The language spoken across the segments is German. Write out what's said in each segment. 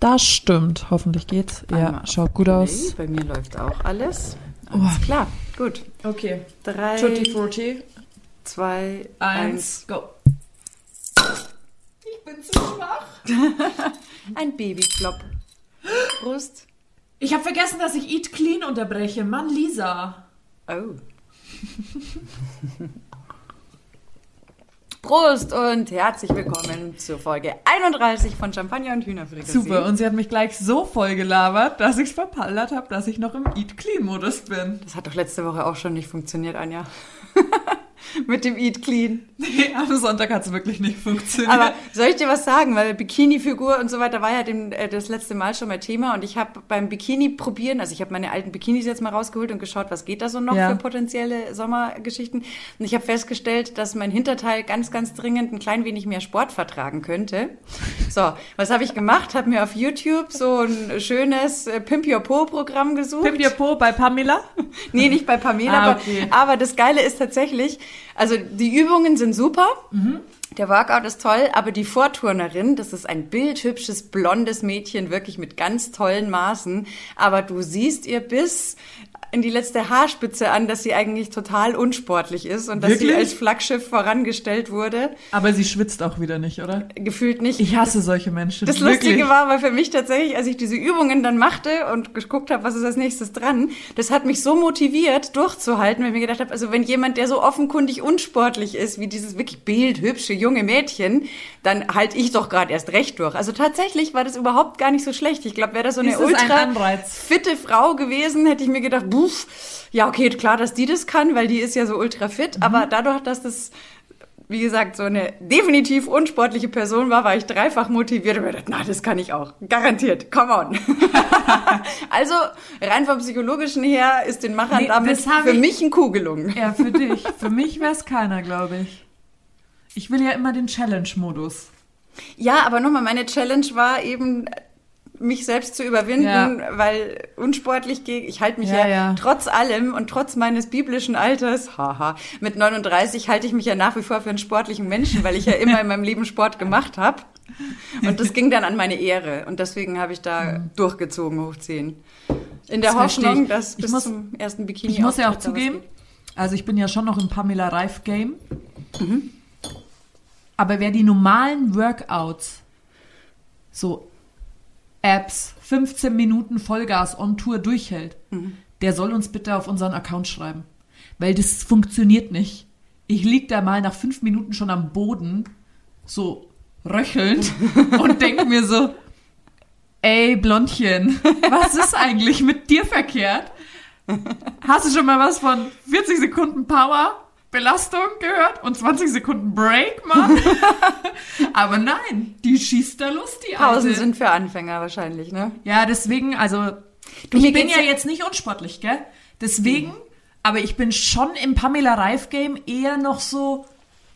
Das stimmt. Hoffentlich geht's. Ja, schaut gut aus. Bei mir läuft auch alles. Alles Oh. klar, gut. Okay. Drei, Tutti Frutti. zwei, eins. Eins, go. Ich bin zu schwach. Ein Babyflop. Brust. Ich habe vergessen, dass ich Eat Clean unterbreche. Mann, Lisa. Oh. Prost und herzlich willkommen zur Folge 31 von Champagner und Hühnerfrikassee. Super. Und sie hat mich gleich so voll gelabert, dass ich es verpallert habe, dass ich noch im Eat Clean Modus bin. Das hat doch letzte Woche auch schon nicht funktioniert, Anja. Mit dem Eat Clean. Nee, am Sonntag hat es wirklich nicht funktioniert. Aber soll ich dir was sagen? Weil Bikini-Figur und so weiter war ja dem, äh, das letzte Mal schon mal Thema. Und ich habe beim Bikini probieren, also ich habe meine alten Bikinis jetzt mal rausgeholt und geschaut, was geht da so noch Ja. für potenzielle Sommergeschichten. Und ich habe festgestellt, dass mein Hinterteil ganz, ganz dringend ein klein wenig mehr Sport vertragen könnte. So, was habe ich gemacht? Habe mir auf YouTube so ein schönes äh, Pimp Your Po-Programm gesucht. Pimp Your Po bei Pamela? Nee, nicht bei Pamela, Ah, aber, okay. aber das Geile ist tatsächlich, also die Übungen sind super. Mhm. Der Workout ist toll, aber die Vorturnerin, das ist ein bildhübsches, blondes Mädchen, wirklich mit ganz tollen Maßen. Aber du siehst ihr bis in die letzte Haarspitze an, dass sie eigentlich total unsportlich ist und dass sie als Flaggschiff vorangestellt wurde. Aber sie schwitzt auch wieder nicht, oder? Gefühlt nicht. Ich hasse solche Menschen. Das wirklich. Lustige war aber für mich tatsächlich, als ich diese Übungen dann machte und geguckt habe, was ist als nächstes dran, das hat mich so motiviert, durchzuhalten, weil ich mir gedacht habe, also wenn jemand, der so offenkundig unsportlich ist, wie dieses wirklich bildhübsche junge Mädchen, dann halte ich doch gerade erst recht durch. Also tatsächlich war das überhaupt gar nicht so schlecht. Ich glaube, wäre das so eine ein ultra Anreiz? fitte Frau gewesen, hätte ich mir gedacht, buff, ja okay, klar, dass die das kann, weil die ist ja so ultra fit, aber dadurch, dass das wie gesagt, so eine definitiv unsportliche Person war, war ich dreifach motiviert und mir gedacht, na, das kann ich auch. Garantiert. Come on. also, rein vom Psychologischen her ist den Machern Nee, damit für ich- mich ein Kuh gelungen. Ja, für dich. Für mich wäre es keiner, glaube ich. Ich will ja immer den Challenge-Modus. Ja, aber nochmal, meine Challenge war eben, mich selbst zu überwinden, Ja. weil unsportlich gegen, ich halte mich ja, Ja, ja. trotz allem und trotz meines biblischen Alters, haha, mit 39 halte ich mich ja nach wie vor für einen sportlichen Menschen, weil ich ja immer in meinem Leben Sport gemacht habe. Und das ging dann an meine Ehre. Und deswegen habe ich da durchgezogen, hoch 10. In der Das Hoffnung, dass bis muss- zum ersten Bikini Ich muss ja auch zugeben, also ich bin ja schon noch im Pamela Reif Game. Aber wer die normalen Workouts, so Apps, 15 Minuten Vollgas on Tour durchhält, der soll uns bitte auf unseren Account schreiben. Weil das funktioniert nicht. Ich lieg da mal nach fünf Minuten schon am Boden, so röchelnd und denk mir so, ey Blondchen, was ist eigentlich mit dir verkehrt? Hast du schon mal was von 40 Sekunden Power, Belastung gehört und 20 Sekunden Break, Mann? Aber nein, die schießt da Lust, die Pausen Alte. sind für Anfänger wahrscheinlich, ne? Ja, deswegen, also Du, ich bin ja jetzt nicht unsportlich, gell? Deswegen, aber ich bin schon im Pamela Reif Game eher noch so,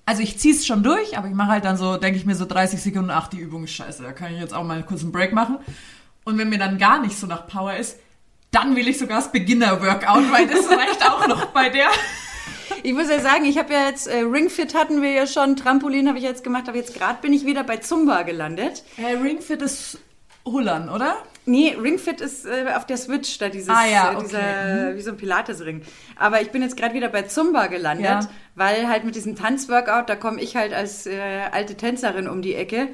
also ich zieh's schon durch, aber ich mache halt dann so, denke ich mir so 30 Sekunden, ach, die Übung ist scheiße, da kann ich jetzt auch mal kurz einen Break machen. Und wenn mir dann gar nicht so nach Power ist, dann will ich sogar das Beginner-Workout, weil das reicht auch noch bei der. Ich muss ja sagen, ich habe ja jetzt, äh, Ringfit hatten wir ja schon, Trampolin habe ich jetzt gemacht, aber jetzt gerade bin ich wieder bei Zumba gelandet. Äh, Ringfit ist Hullern, oder? Nee, Ringfit ist äh, auf der Switch, da dieses, Ah ja, äh, okay. dieser, wie so ein Pilatesring. Aber ich bin jetzt gerade wieder bei Zumba gelandet, Ja. weil halt mit diesem Tanzworkout, da komme ich halt als äh, alte Tänzerin um die Ecke.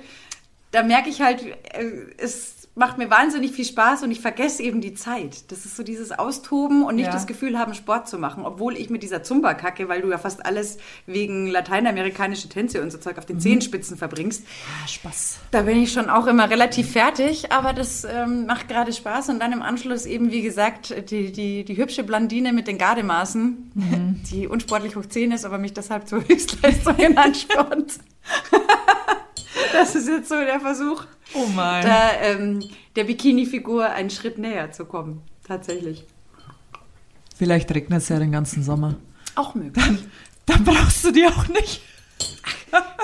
Da merke ich halt, äh, es macht mir wahnsinnig viel Spaß und ich vergesse eben die Zeit. Das ist so dieses Austoben und nicht Ja. das Gefühl haben, Sport zu machen. Obwohl ich mit dieser Zumba kacke, weil du ja fast alles wegen lateinamerikanische Tänze und so Zeug auf Mhm. den Zehenspitzen verbringst. Ah, Spaß. Da bin ich schon auch immer relativ fertig, aber das ähm, macht gerade Spaß. Und dann im Anschluss eben, wie gesagt, die, die, die hübsche Blondine mit den Gardemaßen, Mhm. die unsportlich hoch 10 ist, aber mich deshalb zur Höchstleistung anspornt. das ist jetzt so der Versuch, Oh mein. da ähm, der Bikini-Figur einen Schritt näher zu kommen. Tatsächlich. Vielleicht regnet es ja den ganzen Sommer. Auch möglich. Dann brauchst du die auch nicht.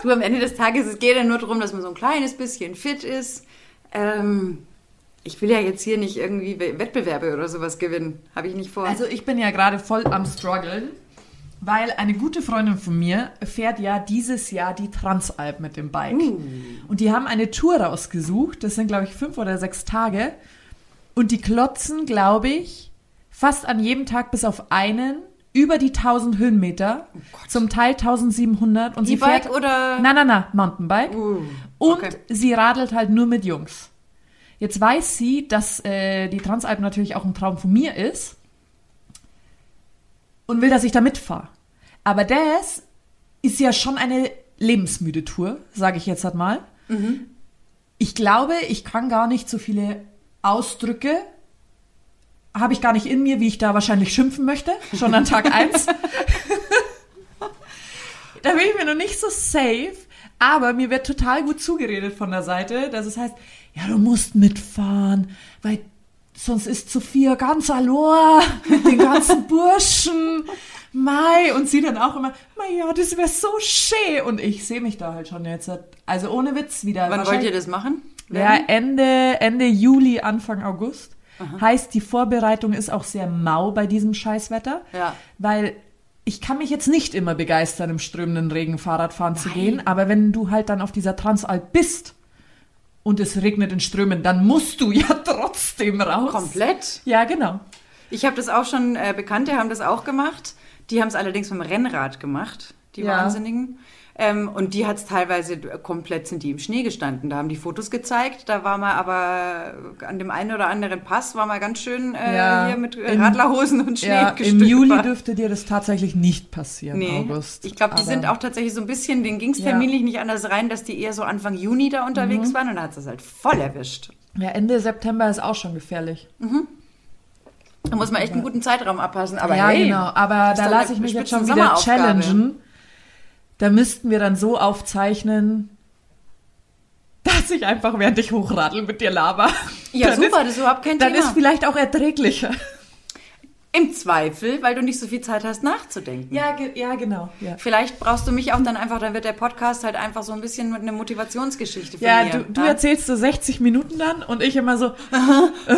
Du, am Ende des Tages, es geht ja nur darum, dass man so ein kleines bisschen fit ist. Ähm, ich will ja jetzt hier nicht irgendwie We- Wettbewerbe oder sowas gewinnen. Habe ich nicht vor. Also ich bin ja gerade voll am struggeln. Weil eine gute Freundin von mir fährt ja dieses Jahr die Transalp mit dem Bike. Und die haben eine Tour rausgesucht. Das sind, glaube ich, fünf oder sechs Tage. Und die klotzen, glaube ich, fast an jedem Tag bis auf einen über die 1000 Höhenmeter. zum Teil 1700. Und sie E-Bike fährt. oder- Na, na, na, Mountainbike. Uh, Und okay. sie radelt halt nur mit Jungs. Jetzt weiß sie, dass äh, die Transalp natürlich auch ein Traum von mir ist und will, dass ich da mitfahre. Aber das ist ja schon eine lebensmüde Tour, sage ich jetzt halt mal. Ich glaube, ich kann gar nicht so viele Ausdrücke, habe ich gar nicht in mir, wie ich da wahrscheinlich schimpfen möchte, schon an Tag eins. da bin ich mir noch nicht so safe, aber mir wird total gut zugeredet von der Seite, dass es heißt, ja, du musst mitfahren, weil sonst ist Sophia ganz alor mit den ganzen Burschen. Mai, und sie dann auch immer, Mai, ja, das wäre so schön. Und ich sehe mich da halt schon jetzt. Also ohne Witz wieder. Wann wollt ihr das machen? ja, Ende, Ende Juli, Anfang August. Heißt, die Vorbereitung ist auch sehr mau bei diesem Scheißwetter. Ja. Weil ich kann mich jetzt nicht immer begeistern, im strömenden Regen Fahrradfahren zu gehen. Aber wenn du halt dann auf dieser Transalp bist und es regnet in Strömen, dann musst du ja trotzdem raus. Komplett. Ja, genau. Ich habe das auch schon, äh, Bekannte haben das auch gemacht. Die haben es allerdings mit dem Rennrad gemacht, die Ja. Wahnsinnigen. Ähm, und die hat es teilweise komplett sind die im Schnee gestanden. Da haben die Fotos gezeigt. Da war man aber an dem einen oder anderen Pass war man ganz schön äh, Ja, hier mit im- Radlerhosen und Schnee Ja, Im. Juli dürfte dir das tatsächlich nicht passieren, Nee, August. ich glaube, die Aber- sind auch tatsächlich so ein bisschen, denen ging es Ja. Mhm. terminlich nicht anders rein, dass die eher so Anfang Juni da unterwegs waren und da hat es halt voll erwischt. Ja, Ende September ist auch schon gefährlich. Da muss man echt einen guten Zeitraum abpassen. Aber ja, hey, genau. Aber da lasse ich mich jetzt schon wieder challengen. Da müssten wir dann so aufzeichnen, dass ich einfach, während ich hochradel, mit dir laber. Ja, Dann super, ist, das ist überhaupt kein Dann Thema. ist vielleicht auch erträglicher. Im Zweifel, weil du nicht so viel Zeit hast nachzudenken. Ja, ge ja genau. Ja, Vielleicht brauchst du mich auch dann einfach, dann wird der Podcast halt einfach so ein bisschen eine Motivationsgeschichte von ja mir. du, du erzählst so 60 Minuten dann und ich immer so, äh,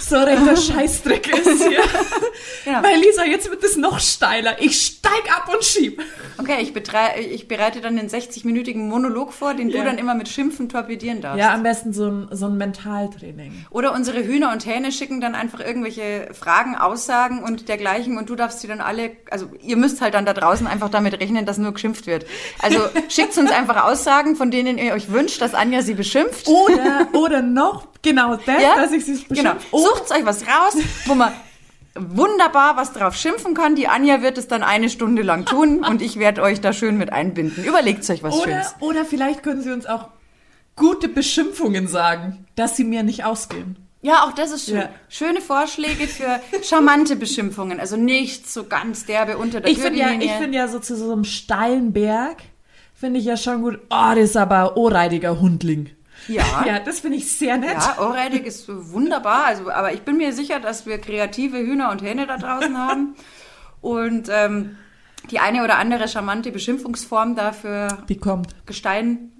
so rechter Scheißdreck ist hier. Ja. Weil Lisa, jetzt wird es noch steiler. Ich steig ab und schieb. Okay, ich, ich bereite dann den 60-minütigen Monolog vor, den Ja. du dann immer mit Schimpfen torpedieren darfst. Ja, am besten so ein, so ein Mentaltraining. Oder unsere Hühner und Hähne schicken dann einfach irgendwelche Fragen, Aussagen und dergleichen und du darfst sie dann alle, also ihr müsst halt dann da draußen einfach damit rechnen, dass nur geschimpft wird. Also schickt uns einfach Aussagen, von denen ihr euch wünscht, dass Anja sie beschimpft. Oder, oder noch, genau das, Ja? dass ich sie Genau. beschimpft. Oder- Sucht euch was raus, wo man wunderbar was drauf schimpfen kann. Die Anja wird es dann eine Stunde lang tun und ich werde euch da schön mit einbinden. Überlegt euch was Oder, Schönes. oder vielleicht können Sie uns auch gute Beschimpfungen sagen, dass sie mir nicht ausgehen. Ja, auch das ist schön. Ja. Schöne Vorschläge für charmante Beschimpfungen. Also nicht so ganz derbe unter der Ich finde ja, ich finde ja so zu so einem steilen Berg, finde ich ja schon gut. Oh, das ist aber ohrreidiger Hundling. Ja. Ja, das finde ich sehr nett. Ja, Ohrreidig ist wunderbar. Also, aber ich bin mir sicher, dass wir kreative Hühner und Hähne da draußen haben. Und ähm, die eine oder andere charmante Beschimpfungsform dafür Die kommt, Gestein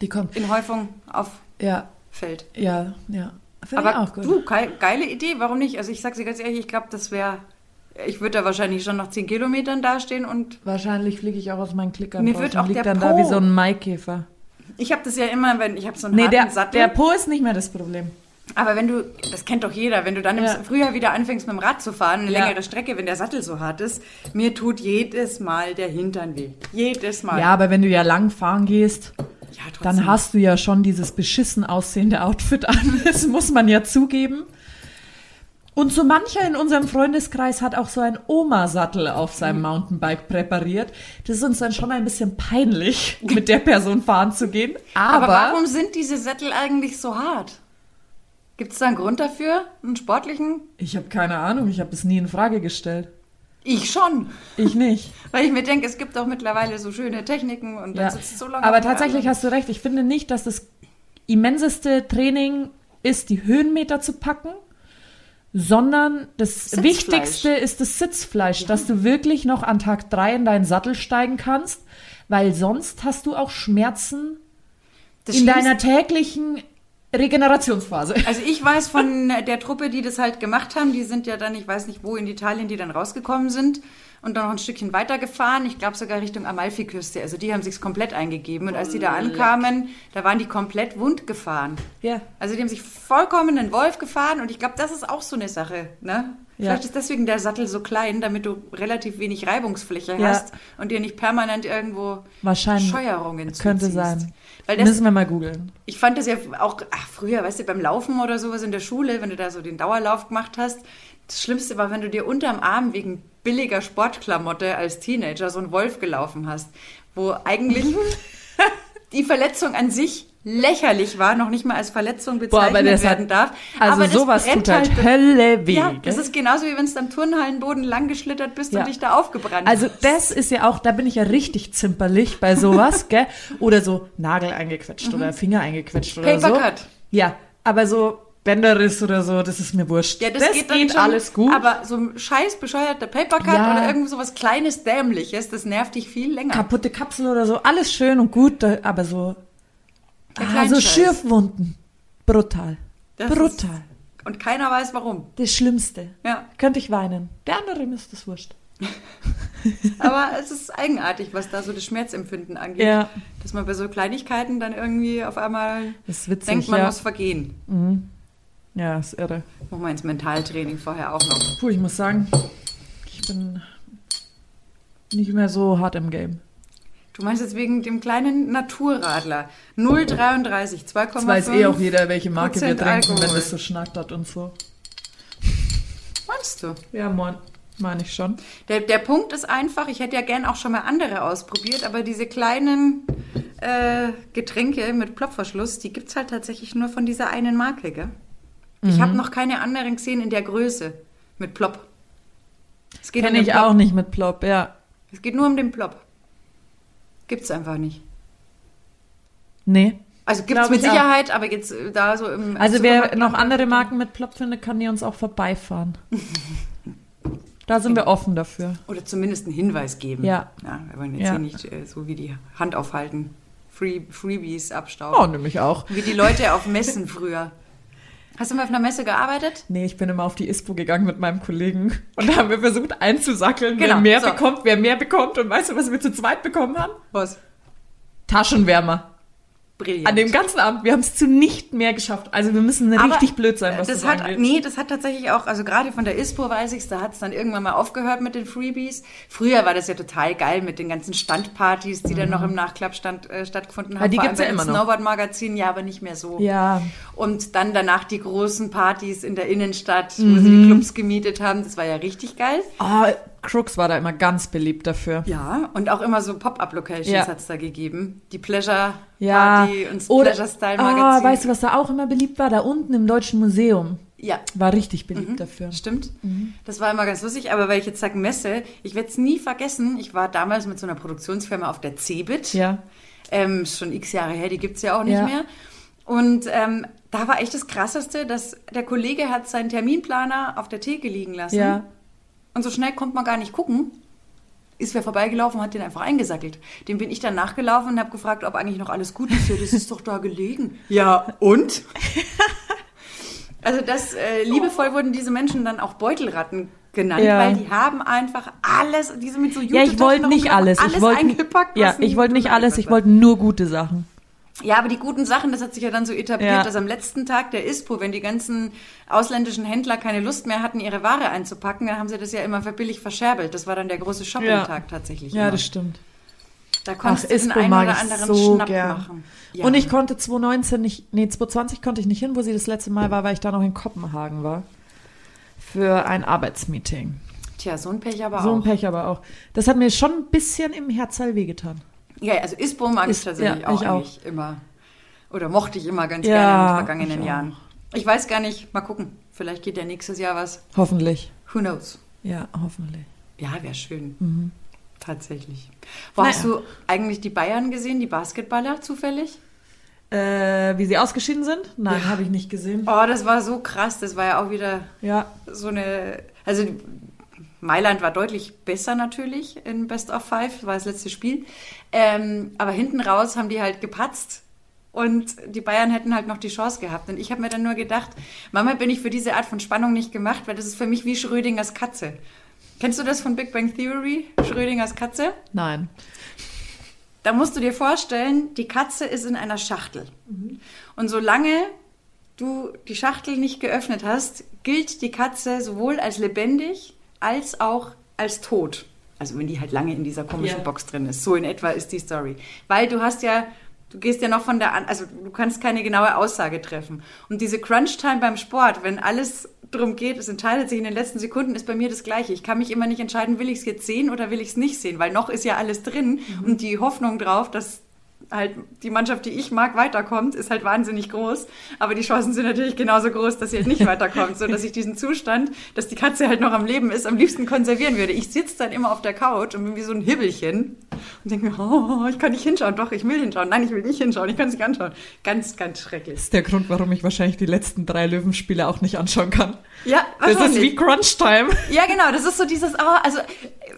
die kommt. in Häufung auffällt. Ja, ja, Finde ich Aber auch gut. du, ge geile Idee, warum nicht? Also ich sag's dir ganz ehrlich, ich glaube, das wäre, ich würde da wahrscheinlich schon nach 10 Kilometern dastehen und Wahrscheinlich fliege ich auch aus meinen Klickern Mir raus wird und auch lieg der dann da Po- wie so ein Maikäfer. ich habe das ja immer, wenn ich habe so einen Nee, der, Sattel. der Po ist nicht mehr das Problem. Aber wenn du, das kennt doch jeder, wenn du dann Ja. im Frühjahr wieder anfängst mit dem Rad zu fahren, eine Ja. längere Strecke, wenn der Sattel so hart ist, mir tut jedes Mal der Hintern weh. Jedes Mal. Ja, aber wenn du ja lang fahren gehst, Ja, dann hast du ja schon dieses beschissen aussehende Outfit an. Das muss man ja zugeben. Und so mancher in unserem Freundeskreis hat auch so einen Oma-Sattel auf seinem Mountainbike präpariert. Das ist uns dann schon ein bisschen peinlich, mit der Person fahren zu gehen. Aber, Aber warum sind diese Sättel eigentlich so hart? Gibt es da einen Grund dafür? Einen sportlichen? ich habe keine Ahnung, ich habe es nie in Frage gestellt. Ich schon. Ich nicht. Weil ich mir denke, es gibt auch mittlerweile so schöne Techniken und dann Ja. sitzt so lange Aber tatsächlich hast du recht. Ich finde nicht, dass das immenseste Training ist, die Höhenmeter zu packen, sondern das Sitzfleisch. Wichtigste ist das Sitzfleisch, dass du wirklich noch an Tag drei in deinen Sattel steigen kannst, weil sonst hast du auch Schmerzen Das in deiner täglichen Regenerationsphase. Also ich weiß von der Truppe, die das halt gemacht haben, die sind ja dann, ich weiß nicht wo in Italien, die dann rausgekommen sind und dann noch ein Stückchen weitergefahren. Ich glaube sogar Richtung Amalfiküste. Also die haben sich's komplett eingegeben. Und als die da ankamen, da waren die komplett wund gefahren. Ja. Also die haben sich vollkommen einen Wolf gefahren und ich glaube, das ist auch so eine Sache. Ne? Ja. Vielleicht ist deswegen der Sattel so klein, damit du relativ wenig Reibungsfläche Ja. hast und dir nicht permanent irgendwo Wahrscheinlich. Scheuerungen Könnte zuziehst. sein. Weil das, Müssen wir mal googeln. ich fand das ja auch ach, früher, weißt du, beim Laufen oder sowas in der Schule, wenn du da so den Dauerlauf gemacht hast. Das Schlimmste war, wenn du dir unterm Arm wegen billiger Sportklamotte als Teenager so einen Wolf gelaufen hast, wo eigentlich die Verletzung an sich lächerlich war, noch nicht mal als Verletzung Boah, aber bezeichnet das hat- werden darf. Also aber das sowas tut halt halt Hölle weh. ja, gell? das ist genauso wie wenn du am Turnhallenboden lang geschlittert bist Ja. und dich da aufgebrannt Also hast. das ist ja auch, da bin ich ja richtig zimperlich bei sowas, gell? Oder so Nagel eingequetscht oder Finger eingequetscht oder so. Mhm. Papercut. Ja, aber so Bänderriss oder so, das ist mir wurscht. Ja, das, geht, dann schon, alles gut. Aber so ein scheiß bescheuerter Papercut Ja. oder irgend so was kleines Dämliches, das nervt dich viel länger. Kaputte Kapsel oder so, alles schön und gut, aber so, Der so Kleinscheiß. Schürfwunden. Brutal. Das Brutal. Und keiner weiß warum. Das Schlimmste. Ja. Könnte ich weinen. Der andere ist das wurscht. Aber es ist eigenartig, was da so das Schmerzempfinden angeht. Ja. Dass man bei so Kleinigkeiten dann irgendwie auf einmal ist witzig, denkt, man ja. muss vergehen. Ja, ist irre. Machen wir ins Mentaltraining vorher auch noch. Puh, ich muss sagen, ich bin nicht mehr so hart im Game. Du meinst jetzt wegen dem kleinen Naturradler. 0,33, 2,5. Das weiß eh auch jeder, welche Marke wir trinken, wenn Alkohol. das so schnattert und so. Meinst du? Ja, moin. Meine ich schon. Der, der Punkt ist einfach, ich hätte ja gern auch schon mal andere ausprobiert, aber diese kleinen äh, Getränke mit Plopverschluss, die gibt's halt tatsächlich nur von dieser einen Marke, gell? Ich Mhm. habe noch keine anderen gesehen in der Größe mit Plop. Es geht um Kenne ich Plop. auch nicht mit Plop, ja. Es geht nur um den Plop. Gibt's einfach nicht. Nee. Also gibt's Glaub mit ich auch. Sicherheit, aber jetzt äh, da so im Also wer noch andere Marken mit Plop findet, kann die uns auch vorbeifahren. Da sind wir offen dafür. Oder zumindest einen Hinweis geben. Ja. ja wir wollen jetzt Ja. hier nicht äh, so wie die Hand aufhalten, Free, Freebies Oh, abstauben. nämlich auch. Wie die Leute auf Messen früher. Hast du mal auf einer Messe gearbeitet? Nee, ich bin immer auf die ISPO gegangen mit meinem Kollegen und da haben wir versucht einzusackeln, Genau, wer mehr so. bekommt, wer mehr bekommt. Und weißt du, was wir zu zweit bekommen haben? Was? Taschenwärmer. Brillant. An dem ganzen Abend. Wir haben es zu nicht mehr geschafft. Also wir müssen Aber richtig blöd sein, was das, das hat, angeht. Nee, das hat tatsächlich auch, also gerade von der ISPO weiß ich's, da hat es dann irgendwann mal aufgehört mit den Freebies. Früher war das ja total geil mit den ganzen Standpartys, die dann noch im Nachklappstand äh, stattgefunden haben. Mhm. die Vor gibt's ja immer noch. Snowboard-Magazinen, ja, aber nicht mehr so. Ja, Und dann danach die großen Partys in der Innenstadt, wo Mhm. sie die Clubs gemietet haben. Das war ja richtig geil. oh, Crooks war da immer ganz beliebt dafür. Ja, und auch immer so Pop-Up-Locations Ja. hat's da gegeben. Die Pleasure Ja, Party und das oder, Pleasure Style Magazin. weißt du, was da auch immer beliebt war? Da unten im Deutschen Museum. Ja, War richtig beliebt dafür. stimmt. Mhm. Das war immer ganz lustig, aber weil ich jetzt sage Messe, ich werde es nie vergessen. Ich war damals mit so einer Produktionsfirma auf der Cebit. Ja. Ähm, schon x Jahre her, die gibt's ja auch nicht Ja. mehr. Und ähm, da war echt das Krasseste, dass der Kollege hat seinen Terminplaner auf der Theke liegen lassen. Ja. Und so schnell konnte man gar nicht gucken. Ist wer vorbeigelaufen und hat den einfach eingesackelt. Dem bin ich dann nachgelaufen und habe gefragt, ob eigentlich noch alles gut ist. Ja, das ist doch da gelegen. Ja, und? Also das, äh, liebevoll wurden diese Menschen dann auch Beutelratten genannt, Ja. weil die haben einfach alles, diese mit so Ja, ich wollte nicht alles. Ich wollte eingepackt. ja, ich wollte nicht alles. Ich wollte nur gute Sachen. Ja, aber die guten Sachen, das hat sich ja dann so etabliert, Ja. dass am letzten Tag der ISPO, wenn die ganzen ausländischen Händler keine Lust mehr hatten, ihre Ware einzupacken, dann haben sie das ja immer für billig verscherbelt. Das war dann der große Shopping-Tag tatsächlich. Ja, immer. das stimmt. Da Ach, konntest du den einen oder anderen so Schnapp gern. machen. Ja. Und ich konnte 2019 nicht, nee, 2020 konnte ich nicht hin, wo sie das letzte Mal war, weil ich da noch in Kopenhagen war. Für ein Arbeitsmeeting. Tja, so ein Pech aber So ein auch. Pech aber auch. Das hat mir schon ein bisschen im Herzteil wehgetan. Ja, also ISPO mag Ist- ich tatsächlich ja, auch ich auch. immer. Oder mochte ich immer ganz Ja, gerne in den vergangenen ich Jahren. Ich weiß gar nicht, mal gucken. Vielleicht geht ja nächstes Jahr was. Hoffentlich. Who knows? Ja, hoffentlich. Ja, wäre schön. Tatsächlich. Wo Naja. hast du eigentlich die Bayern gesehen, die Basketballer zufällig? Äh, wie sie ausgeschieden sind? Nein, habe ich nicht gesehen. Oh, das war so krass. Das war ja auch wieder Ja, so eine. Also Mailand war deutlich besser natürlich in Best of Five, war das letzte Spiel. Ähm, aber hinten raus haben die halt gepatzt. Und die Bayern hätten halt noch die Chance gehabt. Und ich habe mir dann nur gedacht, Mama, bin ich für diese Art von Spannung nicht gemacht, weil das ist für mich wie Schrödingers Katze. Kennst du das von Big Bang Theory? Schrödingers Katze? Nein. Da musst du dir vorstellen, die Katze ist in einer Schachtel. Und solange du die Schachtel nicht geöffnet hast, gilt die Katze sowohl als lebendig als auch als tot. Also wenn die halt lange in dieser komischen Ja. Box drin ist. So in etwa ist die Story. Weil du hast ja, du gehst ja noch von der an, also du kannst keine genaue Aussage treffen. Und diese Crunch-Time beim Sport, wenn alles drum geht, es entscheidet sich in den letzten Sekunden, ist bei mir das Gleiche. Ich kann mich immer nicht entscheiden, will ich es jetzt sehen oder will ich es nicht sehen, weil noch ist ja alles drin und die Hoffnung drauf, dass halt die Mannschaft, die ich mag, weiterkommt, ist halt wahnsinnig groß. Aber die Chancen sind natürlich genauso groß, dass sie halt nicht weiterkommt, so dass ich diesen Zustand, dass die Katze halt noch am Leben ist, am liebsten konservieren würde. Ich sitze dann immer auf der Couch und bin wie so ein Hibbelchen und denke mir, oh, ich kann nicht hinschauen. Doch, ich will hinschauen. Nein, ich will nicht hinschauen. Ich kann es nicht anschauen. Ganz, ganz schrecklich. Das ist der Grund, warum ich wahrscheinlich die letzten drei Löwenspiele auch nicht anschauen kann. Ja, Das ist wahrscheinlich. wie Crunch Time. Ja, genau, das ist so dieses, ah, also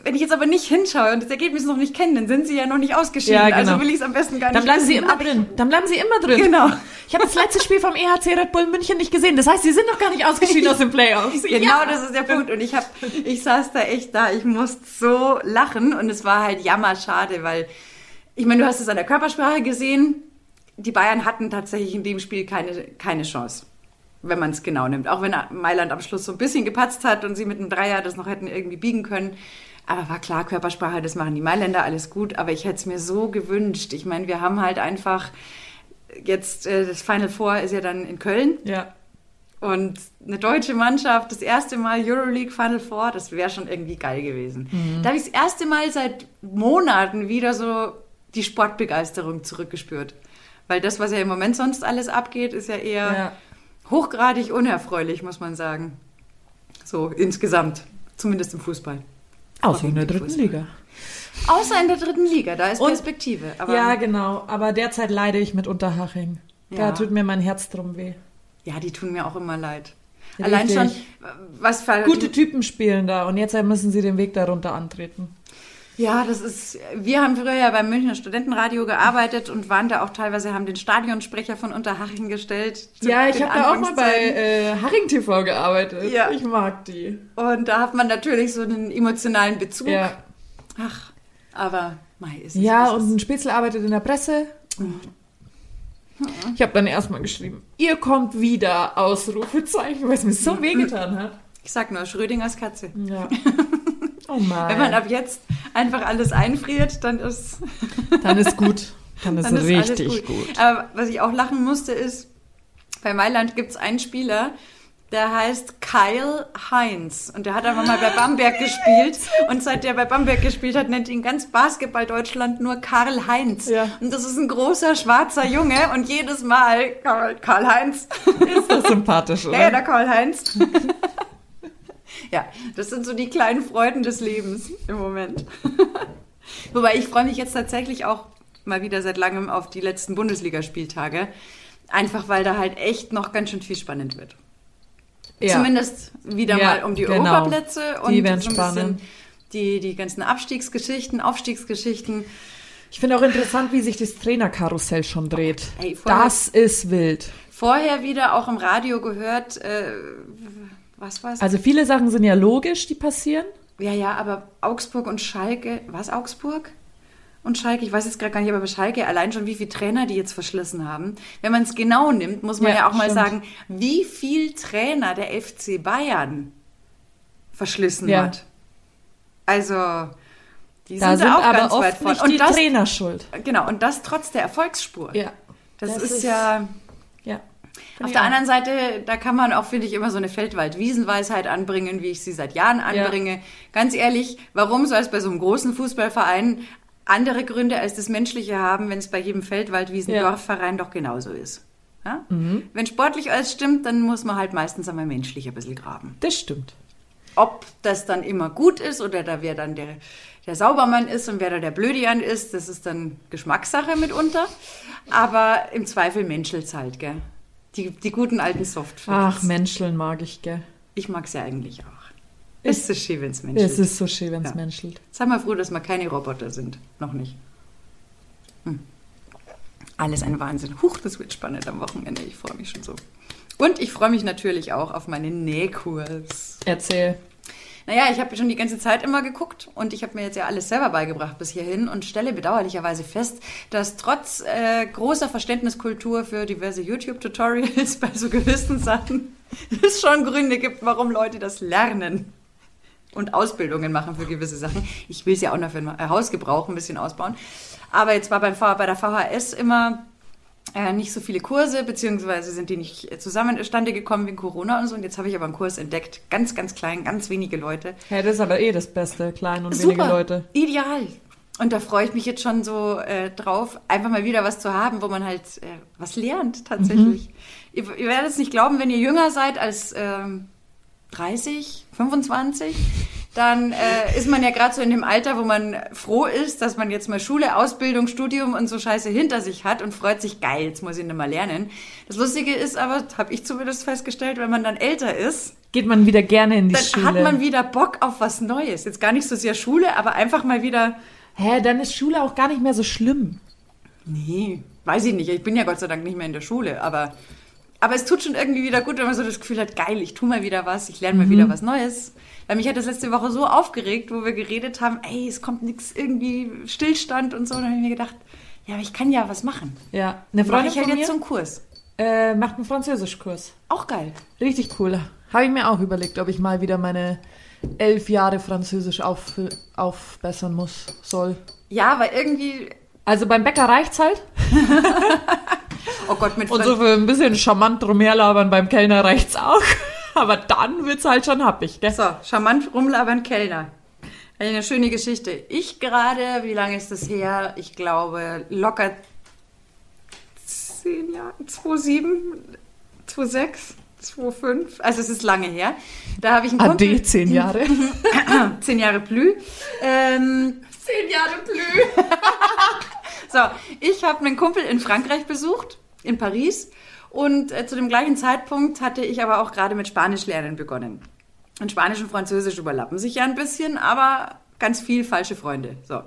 wenn ich jetzt aber nicht hinschaue und das Ergebnis noch nicht kenne, dann sind sie ja noch nicht ausgeschieden. Ja, genau. Also will ich es am besten gar nicht Dann bleiben sie wissen. immer Aber drin. Dann bleiben sie immer drin. Genau. Ich habe das letzte Spiel vom EHC Red Bull München nicht gesehen. Das heißt, sie sind noch gar nicht ausgeschieden aus den Playoffs. Genau, Ja. das ist der Punkt. Und ich hab, ich saß da echt da, ich musste so lachen und es war halt jammerschade, weil, ich meine, du hast es an der Körpersprache gesehen, die Bayern hatten tatsächlich in dem Spiel keine, keine Chance, wenn man es genau nimmt. Auch wenn Mailand am Schluss so ein bisschen gepatzt hat und sie mit einem Dreier das noch hätten irgendwie biegen können. Aber war klar, Körpersprache, das machen die Mailänder, alles gut. Aber ich hätte es mir so gewünscht. Ich meine, wir haben halt einfach jetzt, äh, das Final Four ist ja dann in Köln. Ja. Und eine deutsche Mannschaft, das erste Mal Euroleague Final Four, das wäre schon irgendwie geil gewesen. Da habe ich das erste Mal seit Monaten wieder so die Sportbegeisterung zurückgespürt. Weil das, was ja im Moment sonst alles abgeht, ist ja eher Ja. hochgradig unerfreulich, muss man sagen. So insgesamt, zumindest im Fußball. Außer in der dritten Fußball. Liga. Außer in der dritten Liga, da ist Und- Perspektive. Ja, genau. Aber derzeit leide ich mit Unterhaching. Da Ja. tut mir mein Herz drum weh. Ja, die tun mir auch immer leid. Richtig. Allein schon, was für Gute Typen spielen da und jetzt müssen sie den Weg darunter antreten. Ja, das ist, wir haben früher ja beim Münchner Studentenradio gearbeitet und waren da auch teilweise, haben den Stadionsprecher von Unterhaching gestellt. Ja, ich habe da auch mal bei äh, Haring TV gearbeitet. Ja. Ich mag die. Und da hat man natürlich so einen emotionalen Bezug. Ja, Ach, aber, mei, ist es, ja und ein Spitzel arbeitet in der Presse. Ich habe dann erstmal geschrieben, ihr kommt wieder, Ausrufezeichen, weil es mir so wehgetan hat. Ich sag nur, Schrödingers Katze. Ja. Oh Mann. Wenn man ab jetzt einfach alles einfriert, dann ist, Dann ist gut. Dann ist, dann ist richtig gut. gut. Aber was ich auch lachen musste, ist, bei Mailand gibt es einen Spieler, der heißt Kyle Heinz. Und der hat aber mal bei Bamberg gespielt. Und seit der bei Bamberg gespielt hat, nennt ihn ganz Basketball Deutschland nur Karl Heinz. Ja. Und das ist ein großer schwarzer Junge. Und jedes Mal Karl, Karl Heinz. Ist das sympathisch, oder? Hey, der Karl Heinz. ja, das sind so die kleinen Freuden des Lebens im Moment. Wobei ich freue mich jetzt tatsächlich auch mal wieder seit langem auf die letzten Bundesligaspieltage. Einfach weil da halt echt noch ganz schön viel spannend wird. Ja. Zumindest wieder Ja, mal um die genau. Europaplätze und Die werden so ein bisschen spannend. die, die ganzen Abstiegsgeschichten, Aufstiegsgeschichten. Ich finde auch interessant, wie sich das Trainerkarussell schon dreht. Ey, vorher- das ist wild. Vorher wieder auch im Radio gehört, äh, was war's? Also viele Sachen sind ja logisch, die passieren. Ja, ja, aber Augsburg und Schalke, was Augsburg? Und Schalke, ich weiß jetzt gerade gar nicht, aber bei Schalke allein schon, wie viele Trainer die jetzt verschlissen haben. Wenn man es genau nimmt, muss man ja, Ja, auch mal stimmt. sagen, wie viel Trainer der FC Bayern verschlissen Ja. hat. Also, die Da sind, sind da auch aber ganz weit oft von. nicht Und die das, Trainer schuld. genau, und das trotz der Erfolgsspur. Ja. Das, Das ist, ist- ja. Ja. Auf der anderen Seite, da kann man auch, finde ich, immer so eine Feldwald-Wiesenweisheit anbringen, wie ich sie seit Jahren anbringe. Ganz ehrlich, warum soll es bei so einem großen Fußballverein andere Gründe als das Menschliche haben, wenn es bei jedem Feldwald-Wiesen-Dorfverein doch genauso ist? Ja? Wenn sportlich alles stimmt, dann muss man halt meistens einmal menschlich ein bisschen graben. Das stimmt. Ob das dann immer gut ist oder da wer dann der, der Saubermann ist und wer da der Blödian ist, das ist dann Geschmackssache mitunter. Aber im Zweifel menschelt's halt, gell? Die, die guten alten Softfacts. Ach, Menscheln mag ich, gell. Ich mag's ja eigentlich auch. Ist es schön, wenn's menschelt. Es ist so schön, wenn es Ja. menschelt. Sei mal froh, dass wir keine Roboter sind. Noch nicht. Hm. Alles ein Wahnsinn. Huch, das wird spannend am Wochenende. Ich freue mich schon so. Und ich freue mich natürlich auch auf meinen Nähkurs. Erzähl. Naja, ich habe schon die ganze Zeit immer geguckt und ich habe mir jetzt ja alles selber beigebracht bis hierhin und stelle bedauerlicherweise fest, dass trotz äh, großer Verständniskultur für diverse YouTube-Tutorials bei so gewissen Sachen es schon Gründe gibt, warum Leute das lernen und Ausbildungen machen für gewisse Sachen. Ich will es ja auch noch für ein Hausgebrauch ein bisschen ausbauen. Aber jetzt war beim, bei der VHS immer äh, nicht so viele Kurse, beziehungsweise sind die nicht zusammenstande gekommen wegen Corona und so. Und jetzt habe ich aber einen Kurs entdeckt. Ganz, ganz klein, ganz wenige Leute. Ja, das ist aber eh das Beste, klein und Super, wenige Leute. Ideal. Und da freue ich mich jetzt schon so äh, drauf, einfach mal wieder was zu haben, wo man halt äh, was lernt tatsächlich. Mhm. Ihr, ihr, werdet es nicht glauben, wenn ihr jünger seid als ähm, 30, 25, dann äh, ist man ja gerade so in dem Alter, wo man froh ist, dass man jetzt mal Schule, Ausbildung, Studium und so Scheiße hinter sich hat und freut sich, geil, jetzt muss ich nicht mal lernen. Das Lustige ist aber, habe ich zumindest festgestellt, wenn man dann älter ist, geht man wieder gerne in die dann Schule. Dann hat man wieder Bock auf was Neues. Jetzt gar nicht so sehr Schule, aber einfach mal wieder. Hä, dann ist Schule auch gar nicht mehr so schlimm. Nee, weiß ich nicht. Ich bin ja Gott sei Dank nicht mehr in der Schule, aber aber es tut schon irgendwie wieder gut, wenn man so das Gefühl hat, geil, ich tue mal wieder was, ich lerne mal mhm. wieder was Neues. Weil mich hat das letzte Woche so aufgeregt, wo wir geredet haben, ey, es kommt nichts, irgendwie Stillstand und so. Und dann habe ich mir gedacht, ja, aber ich kann ja was machen. Ja, eine Freundin ich halt jetzt so einen Kurs. Äh, macht einen Französischkurs. Auch geil. Richtig cool. Habe ich mir auch überlegt, ob ich mal wieder meine elf Jahre Französisch auf, aufbessern muss, soll. Ja, weil irgendwie. Also beim Bäcker reicht's halt. oh Gott, mit Und so für ein bisschen charmant rumherlabern beim Kellner reicht's auch. aber dann wird's halt schon happig, gell? So, charmant rumlabern Kellner. Eine schöne Geschichte. Ich gerade, wie lange ist das her? Ich glaube, locker zehn Jahre, 2007, 2006, 2005. Also es ist lange her. Da habe ich einen Kumpel. Ade, zehn Jahre. zehn Jahre Plü. Ähm, zehn Jahre Plü. so, ich habe einen Kumpel in Frankreich besucht, in Paris. Und äh, zu dem gleichen Zeitpunkt hatte ich aber auch gerade mit Spanisch lernen begonnen. Und Spanisch und Französisch überlappen sich ja ein bisschen, aber ganz viel falsche Freunde. So.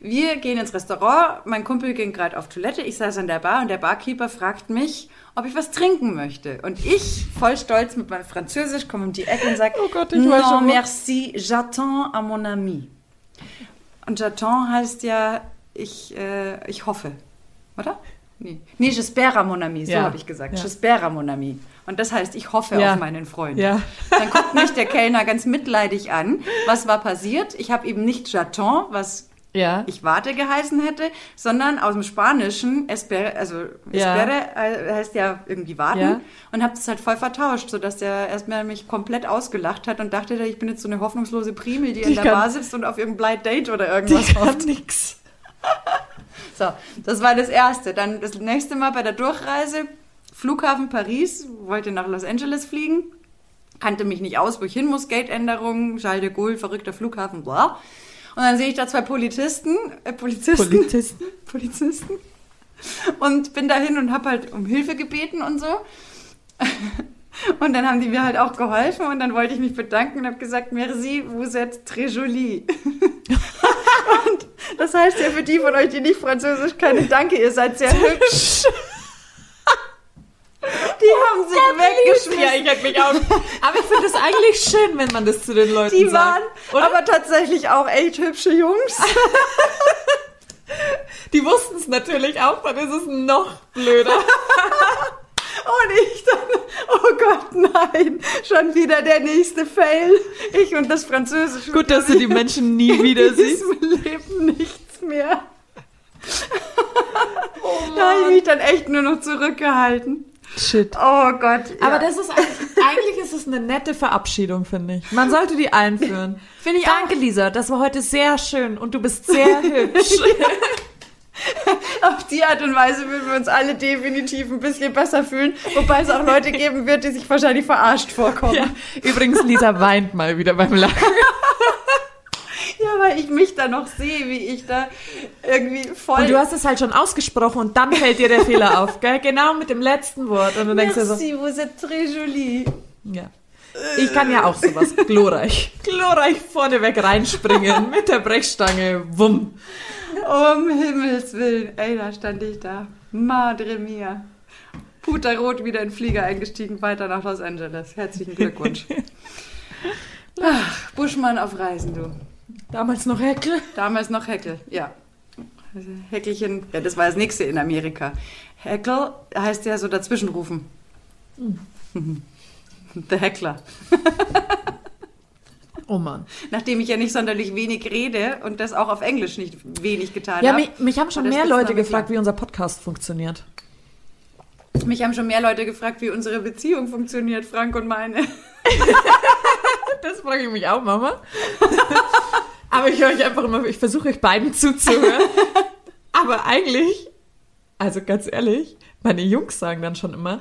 Wir gehen ins Restaurant, mein Kumpel ging gerade auf Toilette, ich saß an der Bar und der Barkeeper fragt mich, ob ich was trinken möchte. Und ich, voll stolz mit meinem Französisch, komme um die Ecke und sage, oh Gott, ich non, merci, j'attends à mon ami. Und j'attends heißt ja, ich, äh, ich hoffe, oder? Nee, nee j'espère mon ami, so ja. habe ich gesagt. Ja. J'espère mon ami. Und das heißt, ich hoffe ja. auf meinen Freund. Ja. Dann guckt mich der Kellner ganz mitleidig an. Was war passiert? Ich habe eben nicht J'attends, was ja. ich warte geheißen hätte, sondern aus dem Spanischen, espere, also espere ja. heißt ja irgendwie warten ja. und habe das halt voll vertauscht, sodass der erstmal mich komplett ausgelacht hat und dachte, ich bin jetzt so eine hoffnungslose Primel, die, die in der kann, Bar sitzt und auf irgendein Blind Date oder irgendwas die kann nix. So, das war das erste. Dann das nächste Mal bei der Durchreise, Flughafen Paris, wollte nach Los Angeles fliegen, kannte mich nicht aus, wo ich hin muss, Gateänderung, Charles de Gaulle, verrückter Flughafen, bla. Und dann sehe ich da zwei Polizisten, äh, Polizisten, Polizisten, Polizisten und bin dahin und habe halt um Hilfe gebeten und so. Und dann haben die mir halt auch geholfen und dann wollte ich mich bedanken und habe gesagt, merci, vous êtes très jolie. und das heißt ja für die von euch, die nicht Französisch können, danke, ihr seid sehr hübsch. Die haben sich oh, weggeschmissen. Ja, ich hätte mich auch. Aber ich finde es eigentlich schön, wenn man das zu den Leuten sagt. Die waren aber tatsächlich auch echt hübsche Jungs. Die wussten es natürlich auch, dann ist es noch blöder. Und ich dann, oh Gott, nein, schon wieder der nächste Fail. Ich und das Französische. Gut, dass du die Menschen nie wieder siehst. In Leben nichts mehr. Oh da habe ich mich dann echt nur noch zurückgehalten. Shit. Oh Gott. Ja. Aber das ist eigentlich, eigentlich ist es eine nette Verabschiedung, finde ich. Man sollte die einführen. Finde ich Danke, auch. Lisa. Das war heute sehr schön und du bist sehr hübsch. Auf die Art und Weise würden wir uns alle definitiv ein bisschen besser fühlen, wobei es auch Leute geben wird, die sich wahrscheinlich verarscht vorkommen. Ja. Übrigens, Lisa weint mal wieder beim Lachen. Ja, weil ich mich da noch sehe, wie ich da irgendwie voll. Und du hast es halt schon ausgesprochen und dann fällt dir der Fehler auf, gell? Genau mit dem letzten Wort. Und du denkst dir so. vous êtes très jolie. Ja. Ich kann ja auch sowas. Glorreich. Glorreich vorneweg reinspringen mit der Brechstange. Wumm. Um Himmels Willen. Ey, da stand ich da. Madre mia. Puterrot wieder in den Flieger eingestiegen, weiter nach Los Angeles. Herzlichen Glückwunsch. Ach, Buschmann auf Reisen, du. Damals noch Heckel. Damals noch Heckel, ja. Heckelchen, ja, das war das nächste in Amerika. Heckel heißt ja so dazwischenrufen. The Heckler. Oh Mann. Nachdem ich ja nicht sonderlich wenig rede und das auch auf Englisch nicht wenig getan Ja, habe. mich, mich haben schon mehr Leute gefragt, wie unser Podcast funktioniert. Mich haben schon mehr Leute gefragt, wie unsere Beziehung funktioniert, Frank und meine. Das frage ich mich auch, Mama. Aber ich höre euch einfach immer, ich versuche euch beiden zuzuhören. Aber eigentlich, also ganz ehrlich, meine Jungs sagen dann schon immer,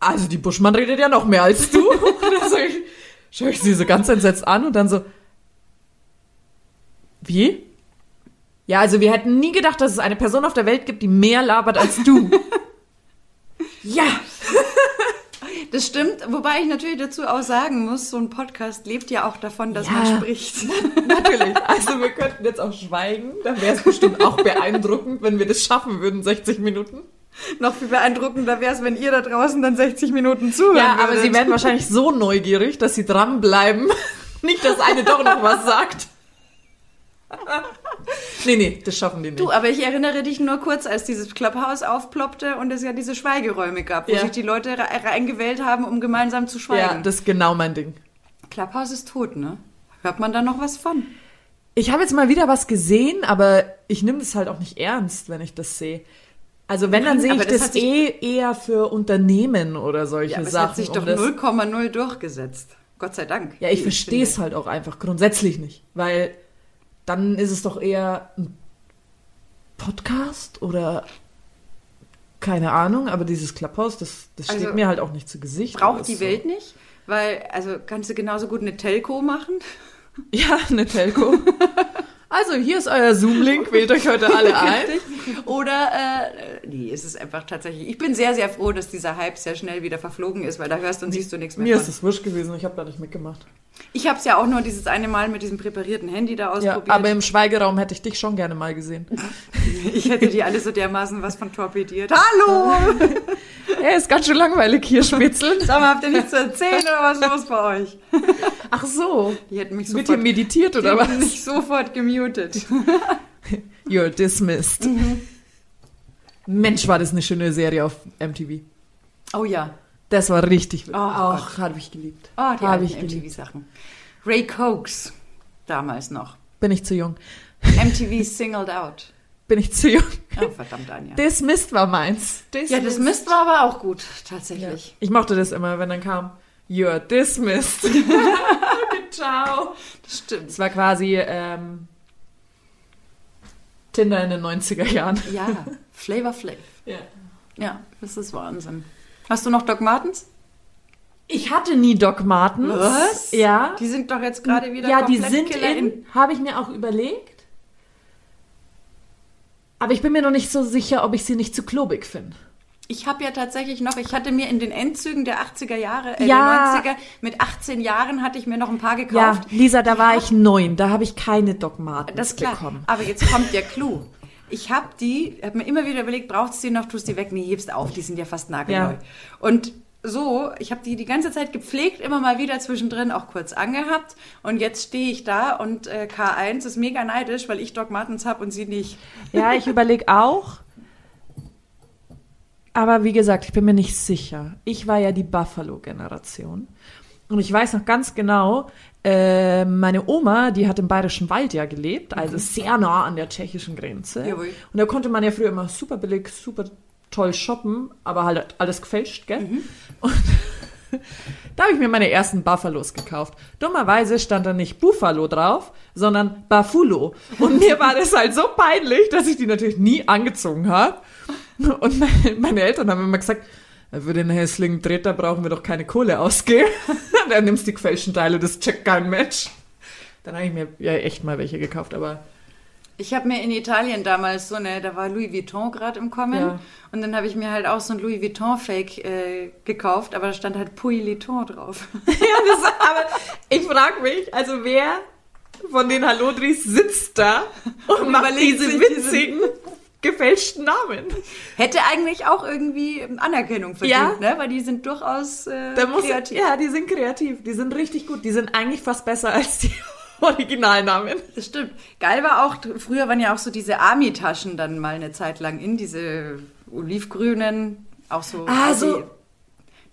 also die Buschmann redet ja noch mehr als du. Schaue ich sie so ganz entsetzt an und dann so, wie? Ja, also wir hätten nie gedacht, dass es eine Person auf der Welt gibt, die mehr labert als du. ja, Das stimmt, wobei ich natürlich dazu auch sagen muss, so ein Podcast lebt ja auch davon, dass Ja. man spricht. Natürlich. Also wir könnten jetzt auch schweigen. Dann wäre es bestimmt auch beeindruckend, wenn wir das schaffen würden, 60 Minuten. Noch viel beeindruckender wäre es, wenn ihr da draußen dann 60 Minuten zuhören Ja, aber würdet. sie werden wahrscheinlich so neugierig, dass sie dranbleiben. Nicht, dass eine doch noch was sagt. Nee, nee, das schaffen die nicht. Du, aber ich erinnere dich nur kurz, als dieses Clubhouse aufploppte und es ja diese Schweigeräume gab, wo Ja. sich die Leute re- reingewählt haben, um gemeinsam zu ja, schweigen. das ist genau mein Ding. Clubhouse ist tot, ne? Hört man da noch was von? Ich habe jetzt mal wieder was gesehen, aber ich nehme das halt auch nicht ernst, wenn ich das sehe. Also wenn, dann sehe ich das das, eh eher für Unternehmen oder solche Ja, aber Sachen. hat sich doch das- 0,0 durchgesetzt. Gott sei Dank. Ja, ich verstehe es halt auch einfach grundsätzlich nicht, weil dann ist es doch eher ein Podcast oder keine Ahnung, aber dieses Clubhouse, das, das steht Also, mir halt auch nicht zu Gesicht. Braucht die so. Welt nicht, weil, also kannst du genauso gut eine Telco machen. Ja, eine Telco. also hier ist euer Zoom-Link, wählt euch heute alle ein. Oder, äh, nee, es ist einfach tatsächlich, ich bin sehr, sehr froh, dass dieser Hype sehr schnell wieder verflogen ist, weil da hörst und siehst du nichts mehr Mir von. ist es wurscht gewesen, ich habe da nicht mitgemacht. Ich habe es ja auch nur dieses eine Mal mit diesem präparierten Handy da Ja, ausprobiert. aber im Schweigeraum hätte ich dich schon gerne mal gesehen. ich hätte die alle so dermaßen was von torpediert. Hallo! Ja, ist ganz schön langweilig hier, Spitzel. Sag mal, habt ihr nichts zu erzählen oder was ist los bei euch? Ach so, Die hätten mich wird hier sofort, meditiert die oder was? mich sofort gemutet. You're dismissed. Mensch, war das eine schöne Serie auf MTV. Oh ja. Das war richtig. Oh Ach, habe ich geliebt. Oh, die Habe ich geliebt. MTV-Sachen. Ray Cokes, damals noch. Bin ich zu jung. MTV Singled Out. Bin ich zu jung. Oh, verdammt, Anja. Dismissed war meins. Ja, das Mist war aber auch gut, Ja. tatsächlich. Ich mochte das immer, wenn dann kam, you're dismissed. Ciao. Das stimmt. Es war quasi ähm, Tinder in den 90er Jahren. Ja, Flavor Flav. Ja. Ja, das ist Wahnsinn. Hast du noch Doc Martens? Ich hatte nie Doc Martens. Was? Ja. Die sind doch jetzt gerade wieder ja, die sind Killer in, habe ich mir auch überlegt. Aber ich bin mir noch nicht so sicher, ob ich sie nicht zu klobig finde. Ich habe ja tatsächlich noch, ich hatte mir in den Endzügen der 80er Jahre, äh, Ja. der 90er, mit 18 Jahren hatte ich mir noch ein paar Ja, gekauft. Lisa, da war ich neun. Da habe ich keine Doc Martens Das klar. bekommen. Aber jetzt kommt der Clou. Ich habe die, habe mir immer wieder überlegt, brauchst du die noch, tust die weg? Nee, hebst auf, die sind ja fast nagelneu. Ja. Und so, ich habe die die ganze Zeit gepflegt, immer mal wieder zwischendrin auch kurz angehabt. Und jetzt stehe ich da und äh, K1 ist mega neidisch, weil ich Doc Martens habe und sie nicht. Ja, ich überlege auch. Aber wie gesagt, ich bin mir nicht sicher. Ich war ja die Buffalo-Generation. Und ich weiß noch ganz genau, äh, meine Oma, die hat im Bayerischen Wald ja gelebt, also sehr nah an der tschechischen Grenze. Jawohl. Und da konnte man ja früher immer super billig, super toll shoppen, aber halt alles gefälscht, gell? Und da habe ich mir meine ersten Buffalos gekauft. Dummerweise stand da nicht Buffalo drauf, sondern Baffulo. Und mir war das halt so peinlich, dass ich die natürlich nie angezogen habe. Und meine, meine Eltern haben immer gesagt, für den hässlichen Treter brauchen wir doch keine Kohle ausgeben. Dann nimmst du die gefälschten Teile, das checkt kein Match. Dann habe ich mir ja echt mal welche gekauft, aber Ich habe mir in Italien damals so eine, da war Louis Vuitton gerade im Kommen. Ja. Und dann habe ich mir halt auch so ein Louis Vuitton-Fake äh, gekauft, aber da stand halt Pouilliton drauf. Ja, das, aber ich frage mich, also wer von den Hallodris sitzt da und, Und macht diese witzigen gefälschten Namen. Hätte eigentlich auch irgendwie Anerkennung verdient, Ja. ne? Weil die sind durchaus äh, muss, kreativ. Ja, die sind kreativ. Die sind richtig gut. Die sind eigentlich fast besser als die Originalnamen. Das stimmt. Geil war auch, früher waren ja auch so diese Army-Taschen dann mal eine Zeit lang in, diese olivgrünen, auch so. Ah, so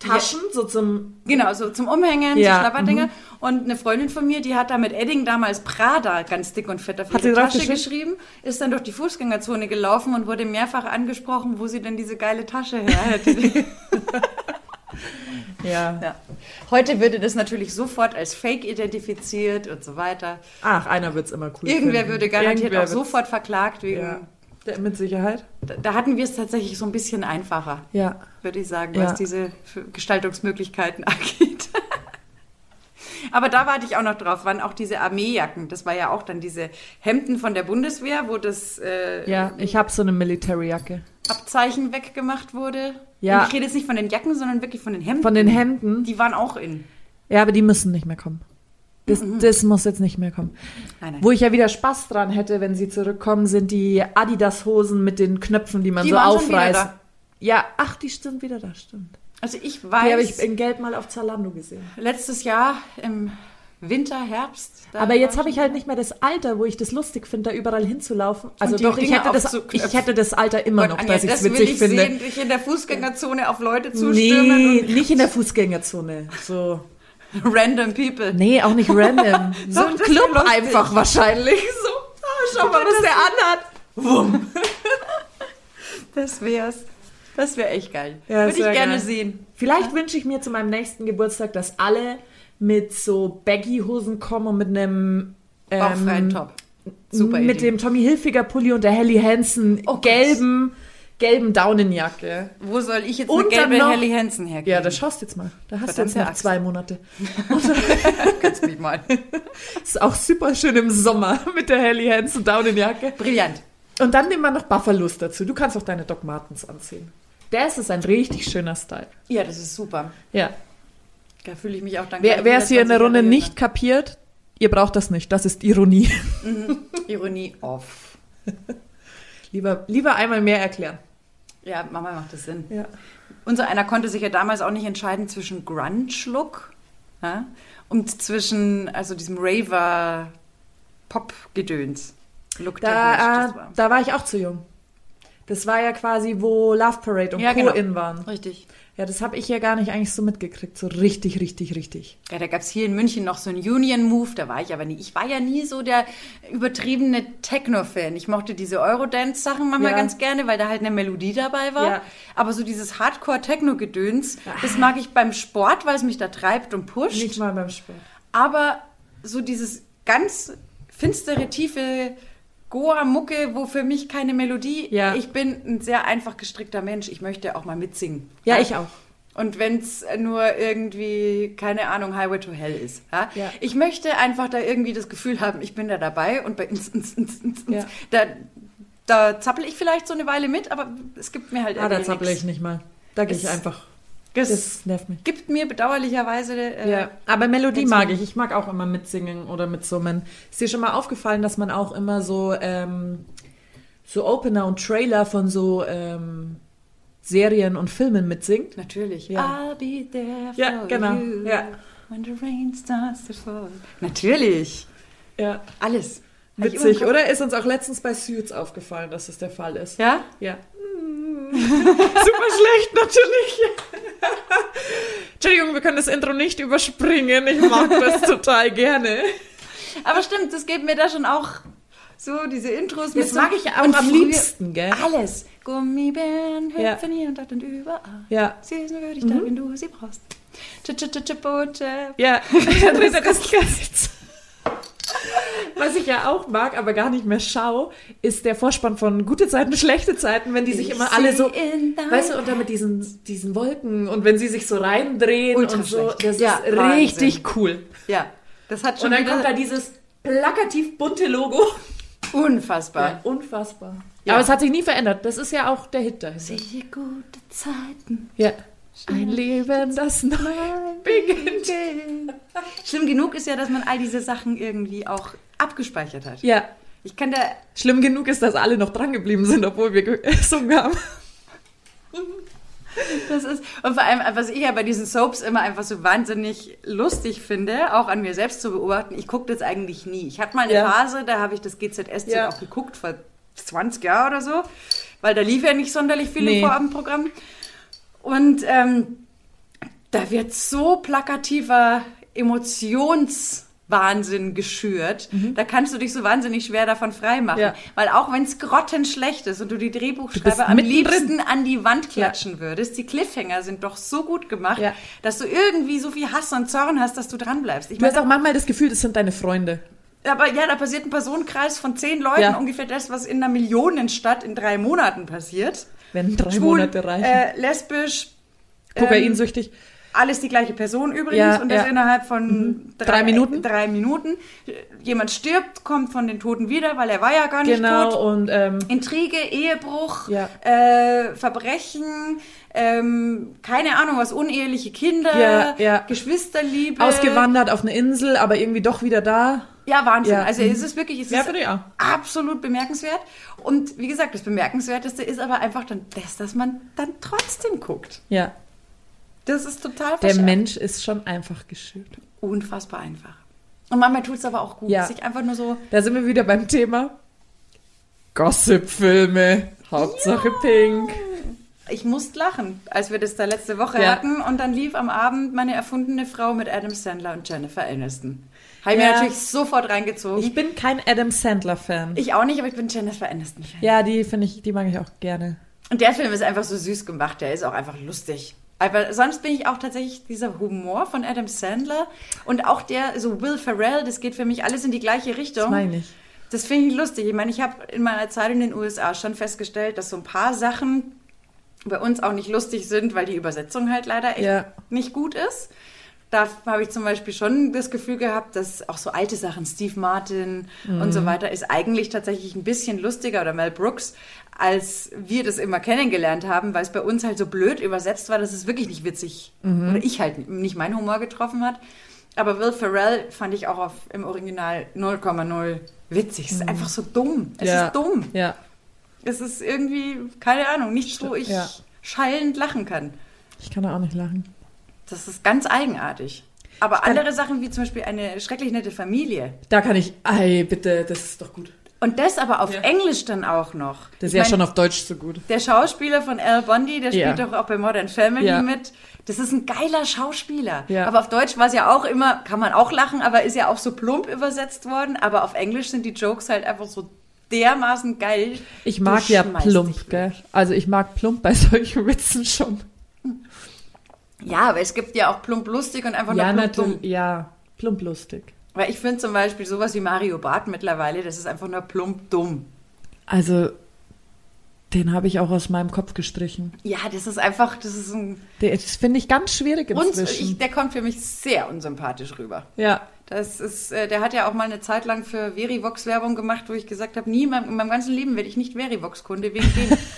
Taschen, so zum. Genau, so zum Umhängen, Ja, so Schlapperdinger. Und eine Freundin von mir, die hat da mit Edding damals Prada ganz dick und fett auf Hat ihre Tasche geschrieben? geschrieben, ist dann durch die Fußgängerzone gelaufen und wurde mehrfach angesprochen, wo sie denn diese geile Tasche her hätte. Ja. ja. Heute würde das natürlich sofort als Fake identifiziert und so weiter. Ach, einer wird's immer cool. Irgendwer finden. würde garantiert Irgendwer auch wird's- sofort verklagt wegen. Ja. Mit Sicherheit. Da, da hatten wir es tatsächlich so ein bisschen einfacher, Ja. würde ich sagen, Ja. was diese Gestaltungsmöglichkeiten angeht. Aber da warte ich auch noch drauf, wann auch diese Armeejacken, das war ja auch dann diese Hemden von der Bundeswehr, wo das äh, Ja, ich habe so eine Military-Jacke. Abzeichen weggemacht wurde. Ja. Und ich rede jetzt nicht von den Jacken, sondern wirklich von den Hemden. Von den Hemden. Die waren auch in. Ja, aber die müssen nicht mehr kommen. Das, das muss jetzt nicht mehr kommen. Nein, nein. Wo ich ja wieder Spaß dran hätte, wenn sie zurückkommen, sind die Adidas-Hosen mit den Knöpfen, die man Die so aufreißt. Ja, ach, die stimmt wieder da, stimmt. Also ich Die habe weiß, ich in Gelb mal auf Zalando gesehen. letztes Jahr im Winter, Herbst. Aber jetzt habe ich halt nicht mehr das Alter, wo ich das lustig finde, da überall hinzulaufen. Also doch, ich hätte, das, ich hätte das Alter immer noch, Anja, dass ich es das will witzig ich finde. sehen, dich in der Fußgängerzone auf Leute zustürmen Nee, nicht in der Fußgängerzone. So. random people. Nee, auch nicht random. So Doch, ein das Club einfach wahrscheinlich. So, ah, schau mal, was der anhat. Wumm. Das wär's. Das wäre echt geil. Ja, Würde das ich gerne geil. sehen. Vielleicht wünsche ich mir zu meinem nächsten Geburtstag, dass alle mit so Baggy-Hosen kommen und mit einem Bauchfreien ähm, Top. Super mit Idee. dem Tommy Hilfiger Pulli und der Helly Hansen Oh Gott. Gelben, Daunenjacke. Wo soll ich jetzt Und eine gelbe noch- Helly Hansen herkriegen? Ja, das schaust du jetzt mal. Da hast du jetzt noch zwei Monate. kannst mich mal. Ist auch super schön im Sommer mit der Helly Hansen Daunenjacke. Brillant. Und dann nehmen wir noch Buffalos dazu. Du kannst auch deine Doc Martens anziehen. Das ist ein richtig schöner Style. Ja, das ist super. Ja. Da fühle ich mich auch dann Wer es hier in der 20 Runde Jahre nicht kapiert, ihr braucht das nicht. Das ist Ironie. jünger. Ironie off. Lieber, lieber einmal mehr erklären. Ja, Mama macht das Sinn. Ja. Unser einer konnte sich ja damals auch nicht entscheiden zwischen Grunge-Look ja, und zwischen also diesem Raver-Pop-Gedöns. Look Da, äh, da war ich auch zu jung. Das war ja quasi, wo Love Parade und Ja, Co. genau. in waren. Richtig. Ja, das habe ich ja gar nicht eigentlich so mitgekriegt. So richtig, richtig, richtig. Ja, da gab es hier in München noch so einen Union-Move, da war ich aber nie. Ich war ja nie so der übertriebene Techno-Fan. Ich mochte diese Eurodance-Sachen manchmal Ja. ganz gerne, weil da halt eine Melodie dabei war. Ja. Aber so dieses Hardcore-Techno-Gedöns, das mag ich beim Sport, weil es mich da treibt und pusht. Nicht mal beim Sport. Aber so dieses ganz finstere, tiefe Goa-Mucke, wo für mich keine Melodie. Ja. Ich bin ein sehr einfach gestrickter Mensch. Ich möchte auch mal mitsingen. Ja, ich auch. Und wenn es nur irgendwie, keine Ahnung, Highway to Hell ist. Ja? Ja. Ich möchte einfach da irgendwie das Gefühl haben, ich bin da dabei und bei ins, ins, ins, ins, Ja. da, da zappel ich vielleicht so eine Weile mit, aber es gibt mir halt Ah, da irgendwie zappel ich nicht mal. Da gehe ich einfach. Das, Das nervt mich. gibt mir bedauerlicherweise äh, Ja, aber Melodie mag ich. Ich mag auch immer mitsingen oder mitsummen. Ist dir schon mal aufgefallen, dass man auch immer so, ähm, so Opener und Trailer von so ähm, Serien und Filmen mitsingt? Natürlich. Ja. I'll be there for Ja, genau. you Ja. when the rain starts to fall. Natürlich. Ja. Alles. Witzig, oder? Ist uns auch letztens bei Suits aufgefallen, dass das der Fall ist. Ja? Ja. Super schlecht, natürlich. Entschuldigung, wir können das Intro nicht überspringen. Ich mag das total gerne. Aber stimmt, das geht mir da schon auch so, diese Intros. Das so- mag ich auch am liebsten, gell? Alles. Gummibären Ja. hüpfen hier und dort und überall. Ja. Sie sind würdig da, wenn du sie brauchst. Chip, chip, chip, chip, chip. Ja, das, das, das, Was ich ja auch mag, aber gar nicht mehr schaue, ist der Vorspann von Gute Zeiten, Schlechte Zeiten, wenn die sich Ich immer alle so, weißt du, und dann mit diesen, diesen Wolken und wenn sie sich so reindrehen Ultra und so, schlecht. das Ja, ist Wahnsinn. richtig cool. Ja, das hat schon Und dann kommt da dieses plakativ bunte Logo. unfassbar. Ja, unfassbar. Ja. Aber es hat sich nie verändert. Das ist ja auch der Hit dahinter. Sehe gute Zeiten. Ja. Ein Leben, das neu beginnt. Schlimm genug ist ja, dass man all diese Sachen irgendwie auch abgespeichert hat. Ja. Ich kann da, Schlimm genug ist, dass alle noch dran geblieben sind, obwohl wir gesungen haben. das ist, und vor allem, was ich ja bei diesen Soaps immer einfach so wahnsinnig lustig finde, auch an mir selbst zu beobachten, ich gucke das eigentlich nie. Ich hatte mal eine Ja. Phase, da habe ich das GZSZ Ja. auch geguckt, vor 20 Jahren oder so, weil da lief ja nicht sonderlich viel Nee. im Vorabendprogramm. Und ähm, da wird so plakativer Emotionswahnsinn geschürt. Da kannst du dich so wahnsinnig schwer davon freimachen. Mhm. Ja. Weil auch wenn es grottenschlecht ist und du die Drehbuchschreiber am liebsten an die Wand klatschen würdest, die Cliffhanger sind doch so gut gemacht, Ja. dass du irgendwie so viel Hass und Zorn hast, dass du dranbleibst. Ich Du hast meine, auch manchmal das Gefühl, das sind deine Freunde. aber ja, da passiert ein Personenkreis von zehn Leuten, Ja. ungefähr das, was in einer Millionenstadt in drei Monaten passiert. Wenn drei Schwul, Monate reichen. Äh, lesbisch, ähm, Kokainsüchtig. alles die gleiche Person übrigens Ja, und das ja. innerhalb von Mhm. Drei Minuten? Drei Minuten. Jemand stirbt, kommt von den Toten wieder, weil er war ja gar nicht Genau, tot. und ähm, Intrige, Ehebruch, Ja. äh, Verbrechen, ähm, keine Ahnung was, uneheliche Kinder. Geschwisterliebe. ausgewandert auf eine Insel, aber irgendwie doch wieder da. Ja, Wahnsinn. Ja. Also es ist wirklich, es Ja, ist absolut bemerkenswert. Und wie gesagt, das Bemerkenswerteste ist aber einfach dann das, dass man dann trotzdem guckt. Ja. Das ist total Der verschärft. Mensch ist schon einfach geschürt. Unfassbar einfach. Und manchmal tut es aber auch gut, Ja. sich einfach nur so, Da sind wir wieder beim Thema Gossip-Filme. Hauptsache Pink. Ich musste lachen, als wir das da letzte Woche Ja. hatten. Und dann lief am Abend meine erfundene Frau mit Adam Sandler und Jennifer Aniston. Habe ich mir Ja. natürlich sofort reingezogen. Ich bin kein Adam Sandler-Fan. Ich auch nicht, aber ich bin Jennifer Aniston-Fan. Ja, die finde ich, die mag ich auch gerne. Und der Film ist einfach so süß gemacht, der ist auch einfach lustig. Aber sonst bin ich auch tatsächlich dieser Humor von Adam Sandler und auch der, so Will Ferrell, das geht für mich alles in die gleiche Richtung. Das meine ich. Das finde ich lustig. Ich meine, ich habe in meiner Zeit in den USA schon festgestellt, dass so ein paar Sachen bei uns auch nicht lustig sind, weil die Übersetzung halt leider echt Ja. nicht gut ist. Da habe ich zum Beispiel schon das Gefühl gehabt, dass auch so alte Sachen, Steve Martin und Mhm. so weiter, ist eigentlich tatsächlich ein bisschen lustiger oder Mel Brooks, als wir das immer kennengelernt haben, weil es bei uns halt so blöd übersetzt war, dass es wirklich nicht witzig Mhm. oder ich halt nicht meinen Humor getroffen hat. Aber Will Ferrell fand ich auch auf, im Original 0,0 witzig. Es ist einfach so dumm. Es Mhm. ja. ist dumm. Ja. Es ist irgendwie, keine Ahnung, nichts, wo ich Ja. schallend lachen kann. Ich kann da auch nicht lachen. Das ist ganz eigenartig. Aber andere Sachen wie zum Beispiel eine schrecklich nette Familie. Da kann ich, ei, bitte, das ist doch gut. Und das aber auf Ja. Englisch dann auch noch. Das ist Ich ja mein, schon auf Deutsch so gut. Der Schauspieler von Al Bundy, der spielt Ja. doch auch bei Modern Family Ja. mit. Das ist ein geiler Schauspieler. Aber auf Deutsch war es ja auch immer, kann man auch lachen, aber ist ja auch so plump übersetzt worden. Aber auf Englisch sind die Jokes halt einfach so dermaßen geil. Ich mag ja plump, gell? Also ich mag plump bei solchen Witzen schon. Ja, aber es gibt ja auch plump lustig und einfach Ja, nur plump dumm. Ja, plump lustig. Weil ich finde zum Beispiel sowas wie Mario Barth mittlerweile, das ist einfach nur plump dumm. Also, den habe ich auch aus meinem Kopf gestrichen. Ja, das ist einfach, das ist ein. Das finde ich ganz schwierig Und inzwischen. ich, der kommt für mich sehr unsympathisch rüber. ja. Das ist, äh, der hat ja auch mal eine Zeit lang für Verivox Werbung gemacht, wo ich gesagt habe, nie in meinem, in meinem ganzen Leben werde ich nicht Verivox-Kunde wegen dem.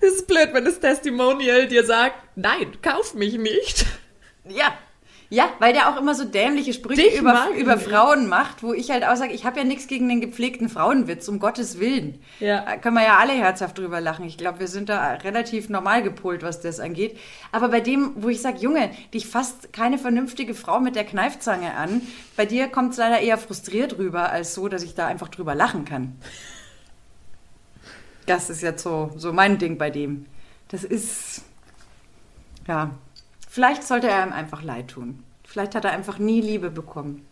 Das ist blöd, wenn das Testimonial dir sagt, nein, kauf mich nicht. ja. Ja, weil der auch immer so dämliche Sprüche Dich über, über. Frauen macht, wo ich halt auch sage, ich habe ja nichts gegen den gepflegten Frauenwitz, um Gottes Willen. Ja. Da können wir ja alle herzhaft drüber lachen. Ich glaube, wir sind da relativ normal gepolt, was das angeht. Aber bei dem, wo ich sage, Junge, dich fasst keine vernünftige Frau mit der Kneifzange an, bei dir kommt es leider eher frustriert rüber, als so, dass ich da einfach drüber lachen kann. Das ist jetzt so, so mein Ding bei dem. Das ist, ja, vielleicht sollte er ihm einfach leid tun. Vielleicht hat er einfach nie Liebe bekommen,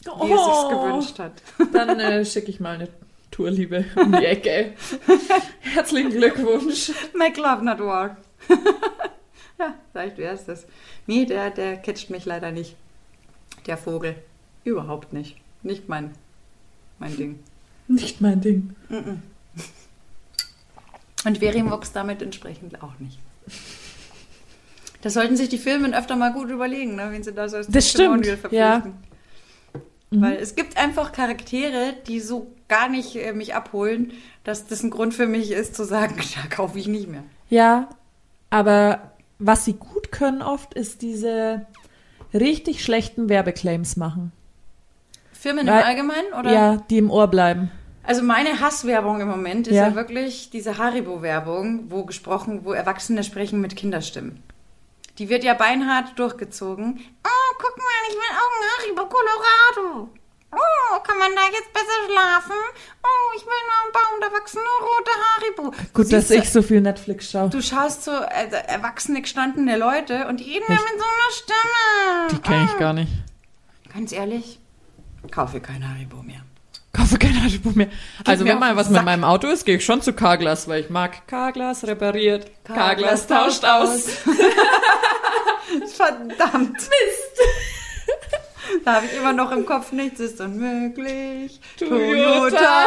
wie er sich's gewünscht hat. Dann äh, schicke ich mal eine Tourliebe um die Ecke. Herzlichen Glückwunsch. Make love not war. ja, vielleicht wäre es das. Nee, der, der catcht mich leider nicht. Der Vogel. Überhaupt nicht. Nicht mein, mein Ding. Nicht mein Ding. Und Verimox damit entsprechend auch nicht. Das sollten sich die Filme öfter mal gut überlegen, ne, wen sie da so als Das stimmt, Testimonial ja. verpflichten. Weil es gibt einfach Charaktere, die so gar nicht äh, mich abholen, dass das ein Grund für mich ist, zu sagen, da kaufe ich nicht mehr. Ja, aber was sie gut können oft, ist diese richtig schlechten Werbeclaims machen. Firmen Weil- im Allgemeinen? Oder? Ja, die im Ohr bleiben. Also meine Hasswerbung im Moment ist ja, Ja. wirklich diese Haribo-Werbung, wo gesprochen, wo Erwachsene sprechen mit Kinderstimmen. Die wird ja beinhart durchgezogen. Oh, guck mal, ich will auch ein Haribo Colorado. Oh, kann man da jetzt besser schlafen? Oh, ich will nur einen Baum, da wachsen nur rote Haribo. Du Gut, dass siehst ich so viel Netflix schaue. Du schaust so äh, erwachsene, gestandene Leute und die reden ja mit so einer Stimme. Die kenne ich gar nicht. Ganz ehrlich, kaufe kein Haribo mehr. Kaufe kein Haribo mehr. Also mir wenn mal was mit Sack. meinem Auto ist, gehe ich schon zu Carglass, weil ich mag Carglass repariert. Carglass, Carglass tauscht aus. Verdammt. Mist. Da habe ich immer noch im Kopf, nichts ist unmöglich. Toyota.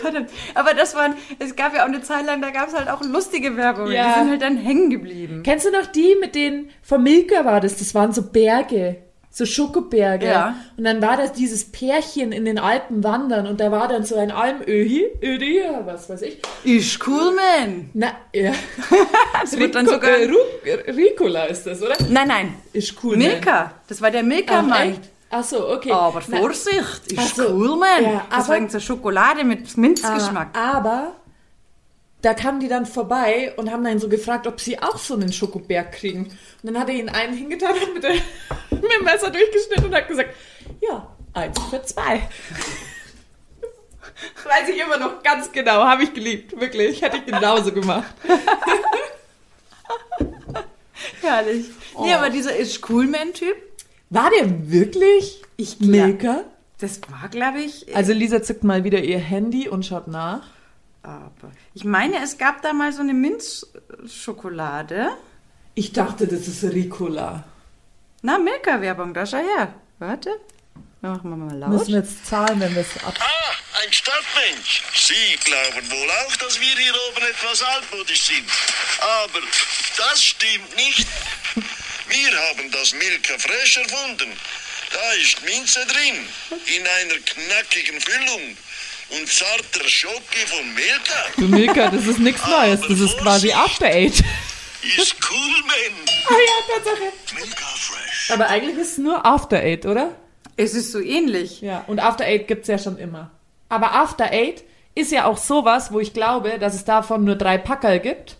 Verdammt. Aber das waren, es gab ja auch eine Zeit lang, da gab es halt auch lustige Werbungen. Ja. Die sind halt dann hängen geblieben. Kennst du noch die mit den, von Milka war das, das waren so Berge, so Schokoberge. Ja. Und dann war das dieses Pärchen in den Alpen wandern und da war dann so ein Almöhi, Ödi, was weiß ich. Ist cool, man. Na, ja. Das wird dann sogar... äh, Ricola ist das, oder? Nein, nein. Ist cool. Milka. Das war der Milka-Mann. Ach so, okay. Aber Na, Vorsicht, ist so. cool, man. Ja, das aber- war irgendeine Schokolade mit Minzgeschmack. Aber, aber da kamen die dann vorbei und haben dann so gefragt, ob sie auch so einen Schokoberg kriegen. Und dann hat er ihnen einen hingetan und mit, der, mit dem Messer durchgeschnitten und hat gesagt, ja, eins für zwei. Das weiß ich immer noch ganz genau, habe ich geliebt, wirklich. Hätte ich genauso gemacht. Herrlich. Oh. Nee, aber dieser ist cool, man-Typ, War der wirklich Ich Milka? das war, glaube ich... Also Lisa zückt mal wieder ihr Handy und schaut nach. Aber ich meine, es gab da mal so eine Minzschokolade. Ich dachte, das ist Ricola. Na, Milka-Werbung, da schau her. Warte. Machen wir mal laut. Müssen wir jetzt zahlen, wenn wir es ab... Ah, ein Stadtmensch. Sie glauben wohl auch, dass wir hier oben etwas altmodisch sind. Aber das stimmt nicht. Wir haben das Milka Fresh erfunden. Da ist Minze drin, in einer knackigen Füllung. Und zarter Schoki von Milka. Du Milka, das ist nichts Neues. Das ist quasi After Eight. Ist cool, man. Ah ja, Tatsache. Milka Fresh. Aber eigentlich ist es nur After Eight, oder? Es ist so ähnlich. Ja. Und After Eight gibt's ja schon immer. Aber After Eight ist ja auch sowas, wo ich glaube, dass es davon nur drei Packerl gibt.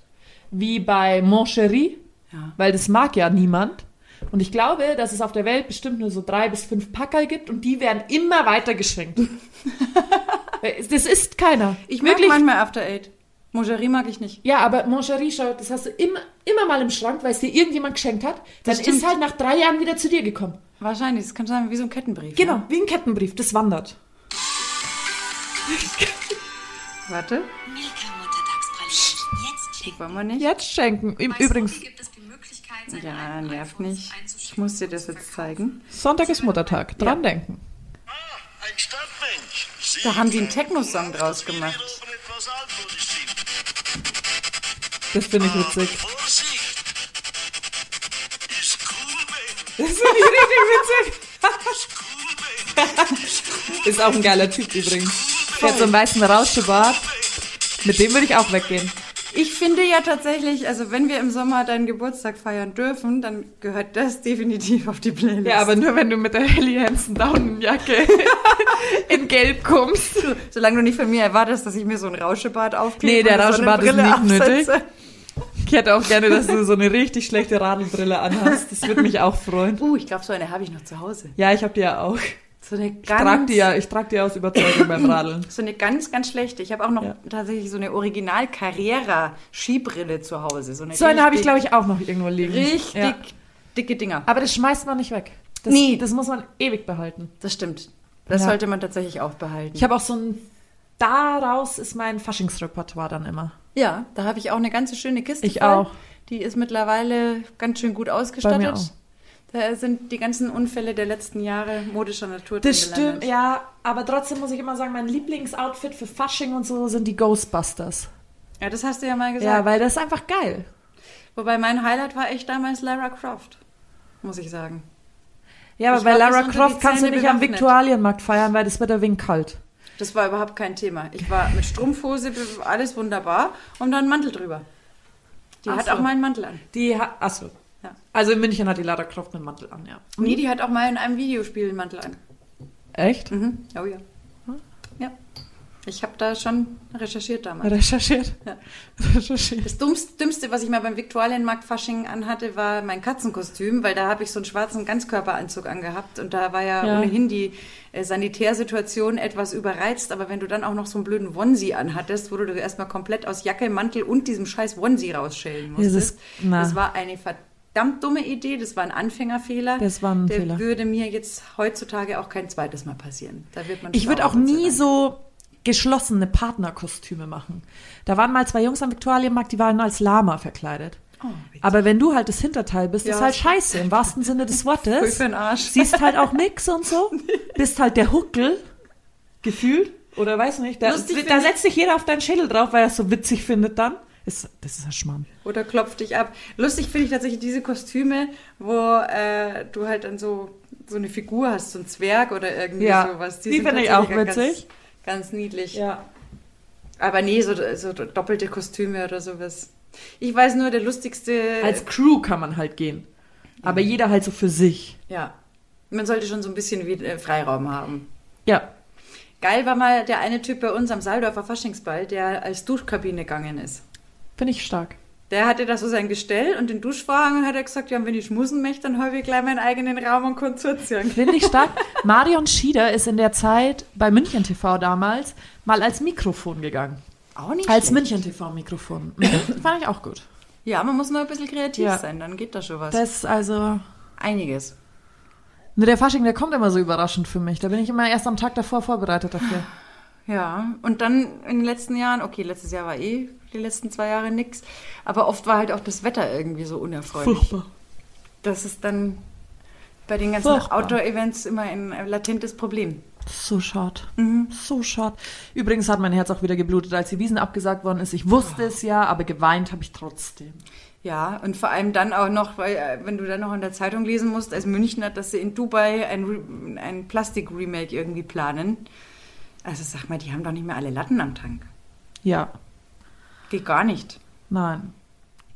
Wie bei Mon Chéri. Ja. Weil das mag ja niemand. Und ich glaube, dass es auf der Welt bestimmt nur so drei bis fünf Packerl gibt und die werden immer weiter geschenkt. Weil das ist keiner. Ich mag manchmal After Eight. Mongerie mag ich nicht. Ja, aber Moncherie, schau, das hast du immer, immer mal im Schrank, weil es dir irgendjemand geschenkt hat. Dann Das stimmt. ist halt nach drei Jahren wieder zu dir gekommen. Wahrscheinlich, das kann sein wie so ein Kettenbrief. Genau, Ne? wie ein Kettenbrief, das wandert. Warte, Milka Muttertagspralinen. Jetzt die schenken. wollen wir nicht. Jetzt schenken. Bei Übrigens, gibt es Ja, nervt nicht. Ich muss dir das jetzt zeigen. Sonntag ist Muttertag. Dran denken. Ah, ein Stadtmensch. Sie Da haben die einen Techno-Song draus gemacht. Das finde ich witzig. Das finde ich richtig witzig. Ist auch ein geiler Typ übrigens. Der hat so einen weißen Rauschebart. Mit dem würde ich auch weggehen. Ich finde ja tatsächlich, also wenn wir im Sommer deinen Geburtstag feiern dürfen, dann gehört das definitiv auf die Playlist. Ja, aber nur wenn du mit der Helly Hansen Daunenjacke in Gelb kommst. solange du nicht von mir erwartest, dass ich mir so ein Rauschebart aufklebe. Nee, der Rauschebart ist nicht nötig. absetze. Ich hätte auch gerne, dass du so eine richtig schlechte Radelbrille anhast. Das würde mich auch freuen. Uh, ich glaube, so eine habe ich noch zu Hause. Ja, ich habe die ja auch. So eine Ich trage die ja, ich die aus Überzeugung beim Radeln. So eine ganz, ganz schlechte. Ich habe auch noch Ja. tatsächlich so eine Original Carrera Skibrille zu Hause. So eine, So eine habe ich, glaube ich, auch noch irgendwo liegen. Richtig Ja. dicke Dinger. Aber das schmeißt man nicht weg. Das, Nee. Das muss man ewig behalten. Das stimmt. Das Ja. sollte man tatsächlich auch behalten. Ich habe auch so ein. Daraus ist mein Faschingsrepertoire dann immer. ja, da habe ich auch eine ganze schöne Kiste. Ich voll. auch. Die ist mittlerweile ganz schön gut ausgestattet. Bei mir auch. Da sind die ganzen Unfälle der letzten Jahre modischer Natur Das stimmt, gelandet. ja. Aber trotzdem muss ich immer sagen, mein Lieblingsoutfit für Fasching und so sind die Ghostbusters. Ja, das hast du ja mal gesagt. Ja, weil das ist einfach geil. Wobei mein Highlight war echt damals Lara Croft, muss ich sagen. Ja, aber Ich bei bis Lara Croft kannst du nicht am. Viktualienmarkt feiern, weil das wird ein wenig kalt. Das war überhaupt kein Thema. Ich war mit Strumpfhose, alles wunderbar und dann Mantel drüber. Die Ach hat so. auch meinen Mantel an. Die, ha- achso. Also in München hat die Lara Croft einen Mantel an, ja. Nee, die hat auch mal in einem Videospiel einen Mantel an. Echt? Mhm. Oh ja. Ja. Ich habe da schon recherchiert damals. Recherchiert. Ja. Recherchiert. Das Dummste, Dümmste, was ich mal beim Viktualienmarkt Fasching anhatte, war mein Katzenkostüm, weil da habe ich so einen schwarzen Ganzkörperanzug angehabt und da war ja, Ja. ohnehin die äh, Sanitärsituation etwas überreizt, aber wenn du dann auch noch so einen blöden Onesie anhattest, wo du erstmal komplett aus Jacke, Mantel und diesem scheiß Onesie rausschälen Ja, das musstest, ist- das war eine verdammt dumme Idee, das war ein Anfängerfehler. Das war ein Der Fehler. würde mir jetzt heutzutage auch kein zweites Mal passieren. Da wird man Ich würde auch nie so geschlossene Partnerkostüme machen. Da waren mal zwei Jungs am Viktualienmarkt, die waren als Lama verkleidet. Oh. Aber wenn du halt das Hinterteil bist, Ja, ist halt scheiße, im wahrsten Sinne des Wortes. für den Arsch. Siehst halt auch nix und so. Bist halt der Huckel, gefühlt. Oder weiß nicht. Da, da setzt sich jeder auf deinen Schädel drauf, weil er es so witzig findet dann. Ist, das ist ein Schmarrn. Oder klopft dich ab. Lustig finde ich tatsächlich diese Kostüme, wo äh, du halt dann so, so eine Figur hast, so ein Zwerg oder irgendwie Ja, sowas. die sind finde ich auch ganz- witzig. Ganz niedlich. Ja. Aber nee, so, so doppelte Kostüme oder sowas. Ich weiß nur, der lustigste. Als Crew kann man halt gehen. Aber jeder halt so für sich. ja. Man sollte schon so ein bisschen wie, äh, Freiraum haben. Ja. Geil war mal der eine Typ bei uns am Saldorfer Faschingsball, der als Duschkabine gegangen ist. Finde ich stark. Der hatte da so sein Gestell und den Duschvorhang und hat er gesagt, ja, wenn ich schmusen möchte, dann habe ich gleich meinen eigenen Raum und zuziehen. Finde ich stark. Marion Schieder ist in der Zeit bei München TV damals mal als Mikrofon gegangen. Auch nicht Als schlecht. München TV-Mikrofon. Mhm. Fand ich auch gut. Ja, man muss nur ein bisschen kreativ Ja. sein, dann geht da schon was. Das ist also. Einiges. Ne, der Fasching, der kommt immer so überraschend für mich. Da bin ich immer erst am Tag davor vorbereitet dafür. Ja, und dann in den letzten Jahren, okay, letztes Jahr war eh die letzten zwei Jahre nix, aber oft war halt auch das Wetter irgendwie so unerfreulich. Das ist dann bei den ganzen Furchtbar. Outdoor-Events immer ein latentes Problem. So schade. So schade. Übrigens hat mein Herz auch wieder geblutet, als die Wiesen abgesagt worden ist. Ich wusste es ja, aber geweint habe ich trotzdem. Ja, und vor allem dann auch noch, weil äh, wenn du dann noch in der Zeitung lesen musst, als Münchner, dass sie in Dubai ein, ein Plastik-Remake irgendwie planen. Also sag mal, die haben doch nicht mehr alle Latten am Tank. Ja, Geht gar nicht. nein.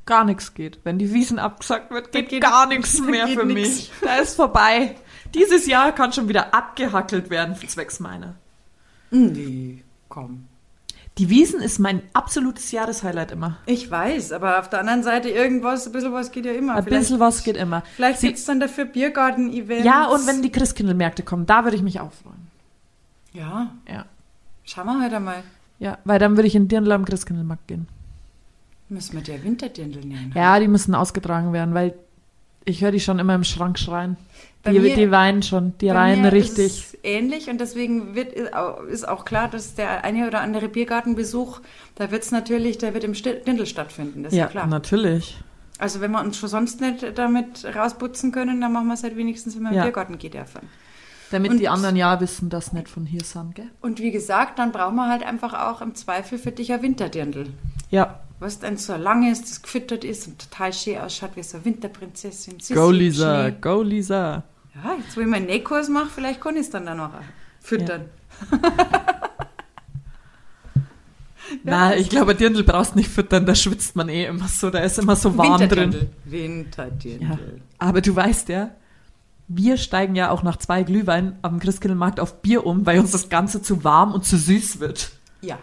Gar nichts geht. Wenn die Wiesen abgesagt wird, geht, geht- gar nichts mehr für nix. mich. Da ist vorbei. Dieses Jahr kann schon wieder abgehackelt werden, zwecks meiner. Nee, komm. Die Wiesen ist mein absolutes Jahreshighlight immer. Ich weiß, aber auf der anderen Seite irgendwas, ein bisschen was geht ja immer. Ein bisschen was geht immer. Vielleicht gibt es dann dafür Biergarten-Events. Ja, und wenn die Christkindlmärkte kommen, da würde ich mich auch freuen. Ja, Ja. schauen wir heute mal. Ja, weil dann würde ich in Dirndl am Christkindlmarkt gehen. Müssen wir der Winterdirndl nehmen. Ja, die müssen ausgetragen werden, weil ich höre die schon immer im Schrank schreien. Bei Die, mir- die weinen schon, die reihen richtig. Ist ähnlich und deswegen wird, ist auch- klar, dass der eine oder andere Biergartenbesuch, da wird es natürlich, der wird im Dirndl stattfinden, das ist ja, Ja, klar. natürlich. Also wenn wir uns schon sonst nicht damit rausputzen können, dann machen wir es halt wenigstens, wenn wir Ja. im Biergarten geht dürfen. Damit Und- die anderen ja wissen, dass nicht von hier sind, gell? Und wie gesagt, dann brauchen wir halt einfach auch im Zweifel für dich ein Winterdirndl. Ja. Was dann so lang ist, das gefüttert ist und total schön ausschaut wie so eine Winterprinzessin. Go Lisa, Schnee. go Lisa. Ja, jetzt wo ich meinen Nähkurs mache, vielleicht kann ich es dann da noch füttern. Na, ich glaube, Dirndl brauchst nicht füttern, da schwitzt man eh immer so, da ist immer so warm drin. Ja. Winterdirndl. Aber du weißt ja, wir steigen ja auch nach zwei Glühwein am Christkindlmarkt auf Bier um, weil uns das Ganze zu warm und zu süß wird. Ja,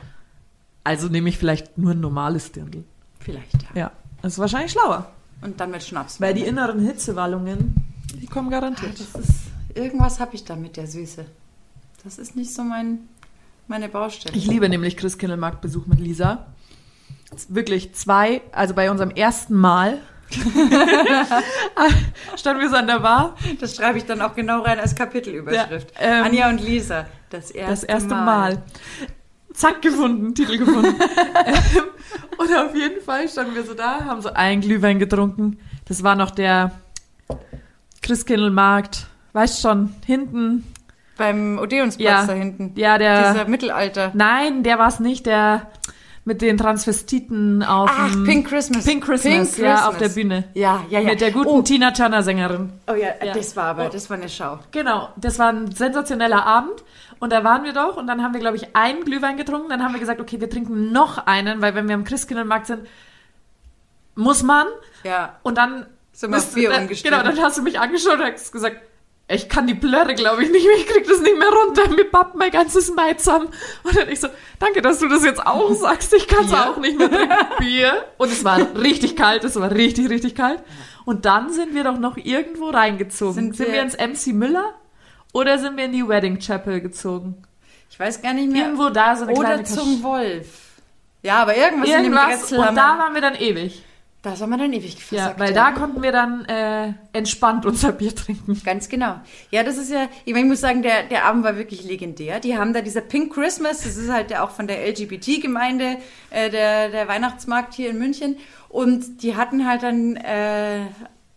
Also nehme ich vielleicht nur ein normales Dirndl. vielleicht. Ja. Ja, das ist wahrscheinlich schlauer. Und dann mit Schnaps. Weil die inneren Hitzewallungen, die kommen garantiert. das ist, irgendwas habe ich da mit der Süße. Das ist nicht so mein, meine Baustelle. Ich liebe nämlich Christkindlmarktbesuch mit Lisa. Wirklich zwei, also bei unserem ersten Mal standen wir so an der Bar. Das schreibe ich dann auch genau rein als Kapitelüberschrift. Ja, ähm, Anja und Lisa, das erste, Das erste Mal. Zack, gefunden, Titel gefunden. Ähm, und auf jeden Fall standen wir so da, haben so einen Glühwein getrunken. Das war noch der Christkindlmarkt, weißt schon, hinten. Beim Odeonsplatz Ja. da hinten. Ja, der. Dieser Mittelalter. Nein, der war es nicht, der mit den Transvestiten auf Ach, dem Pink Christmas. Pink Christmas, ja, auf der Bühne. Ja, ja, ja. Mit der guten Oh, Tina Turner Sängerin. oh ja, Ja. das war aber, Oh. das war eine Schau. Genau, das war ein sensationeller Abend und da waren wir doch und dann haben wir, glaube ich, einen Glühwein getrunken. Dann haben wir gesagt, okay, wir trinken noch einen, weil wenn wir am Christkindlmarkt sind, muss man. Ja. Und dann Sind wir auf umgestiegen. Genau, dann hast du mich angeschaut und hast gesagt, ich kann die Plörre, glaube ich, nicht mehr, ich krieg das nicht mehr runter, mir pappt mein ganzes Mai zusammen. Und dann ich so, danke, dass du das jetzt auch sagst, ich kann es auch nicht mehr trinken. Bier. Und es war richtig kalt, es war richtig, richtig kalt. Und dann sind wir doch noch irgendwo reingezogen. Sind Sind, wir- wir ins MC Müller oder sind wir in die Wedding Chapel gezogen? Ich weiß gar nicht mehr. Irgendwo da so eine Oder kleine zum Wolf. Ja, aber irgendwas, in dem Irgendwas. Grätzl Und da waren wir dann ewig. Da sind wir dann ewig Ja, versackt. weil da konnten wir dann äh, entspannt unser Bier trinken. Ganz genau. Ja, das ist ja, ich, meine, ich muss sagen, der, der Abend war wirklich legendär. Die haben da dieser Pink Christmas, das ist halt ja auch von der LGBT-Gemeinde, äh, der, der Weihnachtsmarkt hier in München. Und die hatten halt dann äh,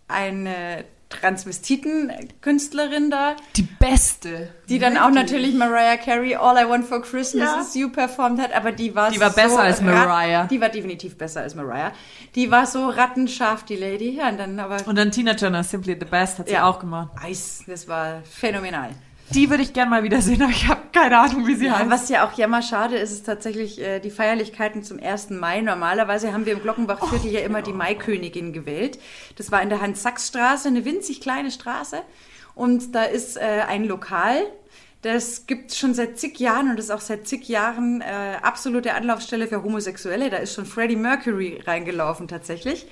eine Transvestiten-Künstlerin da, Die beste. die dann auch natürlich Mariah Carey All I Want for Christmas Ja. is You performt hat, aber die war Die war so besser als rat- Mariah. Die war definitiv besser als Mariah. Die war so rattenscharf, die Lady. Ja, und dann aber Und dann Tina Turner, Simply the Best, hat sie Ja. auch gemacht. Eis, das war phänomenal. Die würde ich gern mal wiedersehen, aber ich habe keine Ahnung, wie sie Ja, heißt. was ja auch jammer schade ist, ist tatsächlich äh, die Feierlichkeiten zum 1. Mai. Normalerweise haben wir im Glockenbachviertel ja immer die Maikönigin gewählt. Das war in der Hans-Sachs-Straße, eine winzig kleine Straße. Und da ist äh, ein Lokal, das gibt schon seit zig Jahren und ist auch seit zig Jahren äh, absolute Anlaufstelle für Homosexuelle. Da ist schon Freddie Mercury reingelaufen tatsächlich.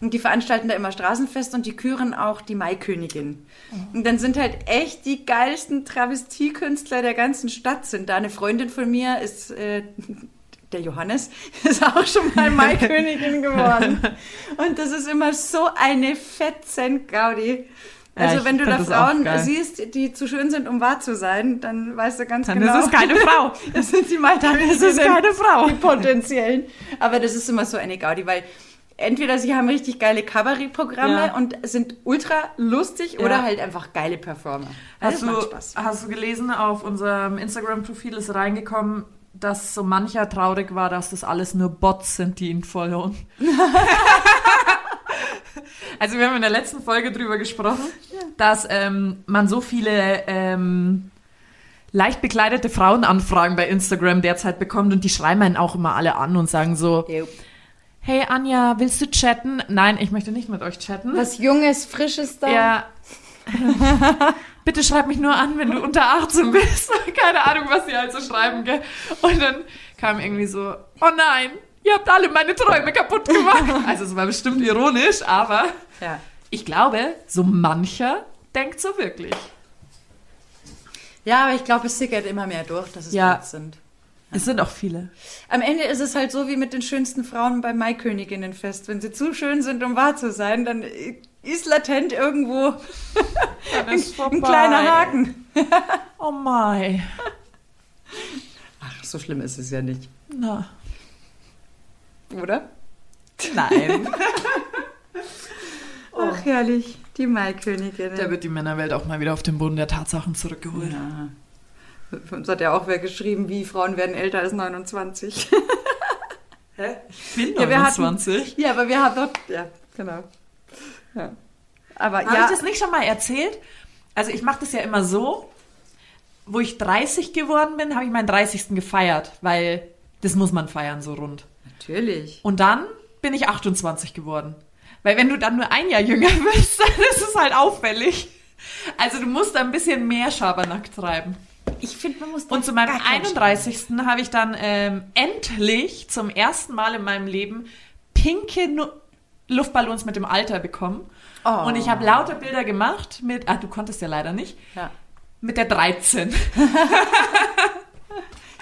Und die veranstalten da immer Straßenfest und die küren auch die Maikönigin. Und dann sind halt echt die geilsten Travestiekünstler der ganzen Stadt sind da. Eine Freundin von mir ist, äh, der Johannes, ist auch schon mal Maikönigin geworden. Und das ist immer so eine Fetzen-Gaudi. Ja, Also ich wenn du da das Frauen siehst, die zu schön sind, um wahr zu sein, dann weißt du ganz Dann genau. ist es keine Frau. Das sind die Maiköniginnen. ist es keine Frau. Die potenziellen. Aber das ist immer so eine Gaudi, weil entweder sie haben richtig geile Kabarettprogramme Ja. und sind ultra lustig Ja. oder halt einfach geile Performer. Also Hast das du, macht Spaß. hast du gelesen, auf unserem Instagram-Profil ist reingekommen, dass so mancher traurig war, dass das alles nur Bots sind, die ihn followen. also wir haben in der letzten Folge drüber gesprochen, dass ähm, man so viele ähm, leicht bekleidete Frauenanfragen bei Instagram derzeit bekommt und die schreiben einen auch immer alle an und sagen so, Jo. Hey Anja, willst du chatten? Nein, ich möchte nicht mit euch chatten. Was Junges, Frisches da. Ja. Bitte schreib mich nur an, wenn du unter 18 bist. Keine Ahnung, was die halt so schreiben, gell? Und dann kam irgendwie so, oh nein, ihr habt alle meine Träume kaputt gemacht. Also es war bestimmt ironisch, aber ja. ich glaube, so mancher denkt so wirklich. Ja, aber ich glaube, es sickert immer mehr durch, dass es Ja. Bots sind. Es sind auch viele. Am Ende ist es halt so wie mit den schönsten Frauen beim Maiköniginnenfest. Wenn sie zu schön sind, um wahr zu sein, dann ist latent irgendwo ist ein kleiner Haken. Oh mein. Ach, so schlimm ist es ja nicht. Na. Oder? Nein. Ach, herrlich. Die Maikönigin. Da wird die Männerwelt auch mal wieder auf den Boden der Tatsachen zurückgeholt. Ja. Uns hat ja auch wer geschrieben, wie Frauen werden älter als 29. Hä? Ich bin Ja, wir hatten- 29. ja, aber wir haben doch. Ja, genau. Ja. Aber Habe ja. ich das nicht schon mal erzählt? Also ich mache das ja immer so, wo ich 30 geworden bin, habe ich meinen 30. gefeiert, weil das muss man feiern so rund. Natürlich. Und dann bin ich 28 geworden. Weil wenn du dann nur ein Jahr jünger bist, dann ist es halt auffällig. Also du musst da ein bisschen mehr Schabernack treiben. Ich finde, man muss. Und zu meinem gar keinen 31. habe ich dann ähm, endlich zum ersten Mal in meinem Leben pinke Nu Luftballons mit dem Alter bekommen. Oh. Und ich habe lauter Bilder gemacht mit, ah, du konntest ja leider nicht, Ja. mit der 13.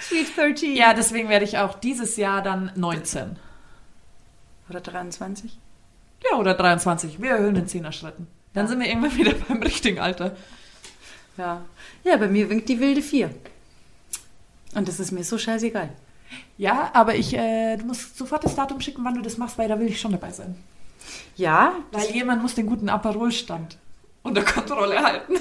Sweet 13. Ja, deswegen werde ich auch dieses Jahr dann 19. Oder 23. Ja, oder 23. Wir erhöhen in 10er Schritten. Dann sind wir irgendwann wieder beim richtigen Alter. Ja. Ja, bei mir winkt die wilde 4. Und das ist mir so scheißegal. Ja, aber ich, äh, du musst sofort das Datum schicken, wann du das machst, weil da will ich schon dabei sein. Ja, Weil jemand muss den guten Aperolstand unter Kontrolle halten.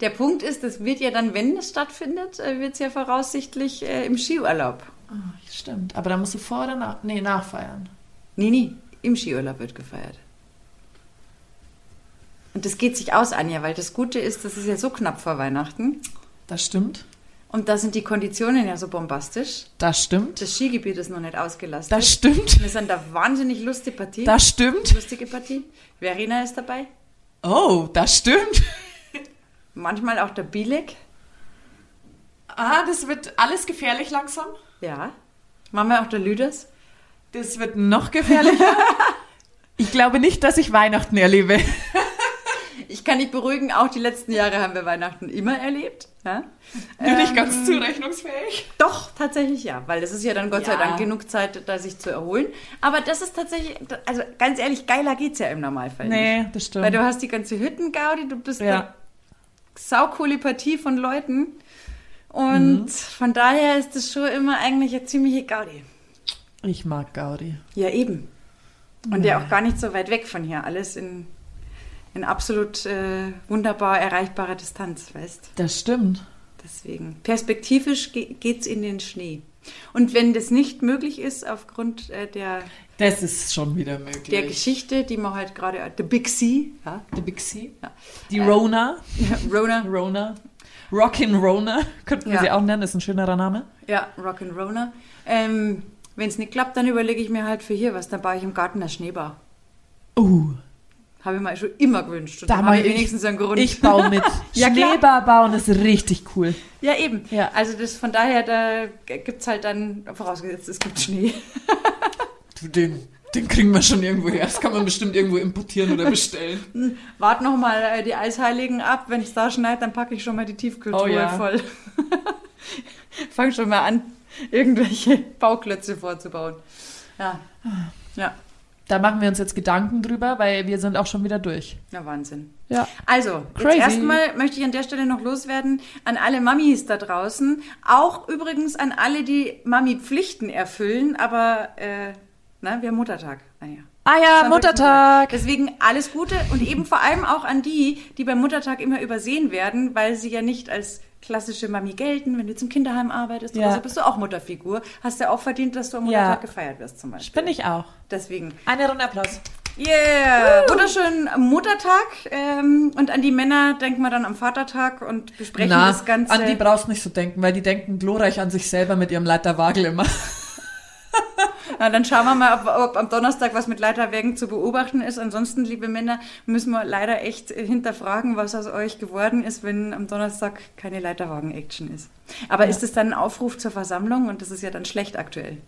der Punkt ist, das wird ja dann, wenn es stattfindet, wird es ja voraussichtlich äh, im Skiurlaub. Ah, stimmt. Aber da musst du vor oder nach, nee, nachfeiern. Nee, nee, im Skiurlaub wird gefeiert. Und das geht sich aus, Anja, weil das Gute ist, das ist ja so knapp vor Weihnachten. Das stimmt. Und da sind die Konditionen ja so bombastisch. Das stimmt. Das Skigebiet ist noch nicht ausgelastet. Das stimmt. Wir sind da wahnsinnig lustige Partie. Das stimmt. Lustige Partie. Verena ist dabei. Oh, das stimmt. Manchmal auch der Bilek. Ah, das wird alles gefährlich langsam. Ja. Manchmal auch der Lüders. Das wird noch gefährlicher. Ich glaube nicht, dass ich Weihnachten erlebe. Ich kann dich beruhigen, auch die letzten Jahre haben wir Weihnachten immer erlebt. Ja? Bin ich Ähm, ganz zurechnungsfähig? Doch, tatsächlich ja, weil es ist ja dann Gott sei Ja. Dank genug Zeit, da sich zu erholen. Aber das ist tatsächlich, also ganz ehrlich, geiler geht's ja im Normalfall nicht. Nee, das stimmt. Weil du hast die ganze Hüttengaudi, du bist Ja. eine saucoole Partie von Leuten. Und Mhm. von daher ist das schon immer eigentlich eine ziemliche Gaudi. Ich mag Gaudi. Ja, eben. Und ja auch gar nicht so weit weg von hier. Alles in, in absolut äh, wunderbar erreichbarer Distanz, weißt Das stimmt. Deswegen. Perspektivisch ge geht's in den Schnee. Und wenn das nicht möglich ist, aufgrund äh, der, Das ist schon wieder möglich. der Geschichte, die man halt gerade, The Big Sea, ja, The Big C. Ja. Die Rona. Rona, Rona. Rockin' Rona. Könnten wir Ja. sie auch nennen, ist ein schönerer Name. ja, Rock'n'Rona. Ähm, wenn es nicht klappt, dann überlege ich mir halt für hier was. Dann baue ich im Garten eine Schneebau. Uh, Habe ich mir schon immer gewünscht. Und da habe ich wenigstens einen Grund. ich baue mit. Ja. Schneebar bauen ist richtig cool. Ja, eben. Ja. Also das von daher, da gibt es halt dann, vorausgesetzt, es gibt Schnee. Du, den, den kriegen wir schon irgendwo her. Das kann man bestimmt irgendwo importieren oder bestellen. Wart noch mal äh, die Eisheiligen ab. Wenn es da schneit, dann packe ich schon mal die Tiefkühltruhe Oh ja. voll. Fang schon mal an, irgendwelche Bauklötze vorzubauen. Ja. Ja, Da machen wir uns jetzt Gedanken drüber, weil wir sind auch schon wieder durch. ja Wahnsinn. Ja. Also, Crazy. jetzt erstmal möchte ich an der Stelle noch loswerden an alle Mamis da draußen. Auch übrigens an alle, die Mami-Pflichten erfüllen, aber äh, na, wir haben Muttertag. Naja. Ah ja, Muttertag. Deswegen alles Gute und eben vor allem auch an die, die beim Muttertag immer übersehen werden, weil sie ja nicht als klassische Mami gelten. Wenn du zum Kinderheim arbeitest Ja. oder so, bist du auch Mutterfigur. Hast ja auch verdient, dass du am Ja. Muttertag gefeiert wirst zum Beispiel. Bin ich auch. Deswegen. Eine Runde Applaus. Yeah! Wunderschönen Muttertag. Ähm, und an die Männer denken wir dann am Vatertag und besprechen Na, das Ganze. an die brauchst nicht so denken, weil die denken glorreich an sich selber mit ihrem Leiterwagel immer. Na, dann schauen wir mal, ob, ob am Donnerstag was mit Leiterwägen zu beobachten ist. Ansonsten, liebe Männer, müssen wir leider echt hinterfragen, was aus euch geworden ist, wenn am Donnerstag keine Leiterwagen-Action ist. Aber ist es dann ein Aufruf zur Versammlung? Und das ist ja dann schlecht aktuell.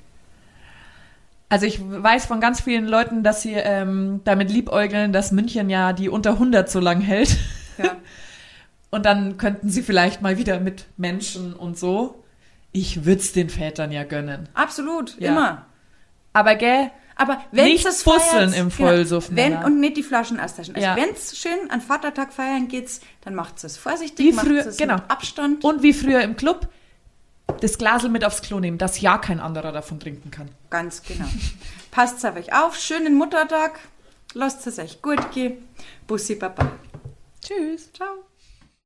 Also ich weiß von ganz vielen Leuten, dass sie ähm, damit liebäugeln, dass München ja die unter 100 so lang hält. Ja. Und dann könnten sie vielleicht mal wieder mit Menschen und so. Ich würde es den Vätern ja gönnen. Absolut, Ja. immer. Aber gell, Aber wenn Nicht es fusseln im Vollsuff, Wenn Männer. und nicht die Flaschen austaschen. Also Ja. wenn es schön an Vatertag feiern geht's, dann macht es vorsichtig, Wie früher- es genau. mit Abstand. und wie früher im Club, das Glasel mit aufs Klo nehmen, dass ja kein anderer davon trinken kann. Ganz genau. Passt auf euch auf. Schönen Muttertag. Lasst es euch gut gehen. Bussi Papa. Tschüss. Ciao.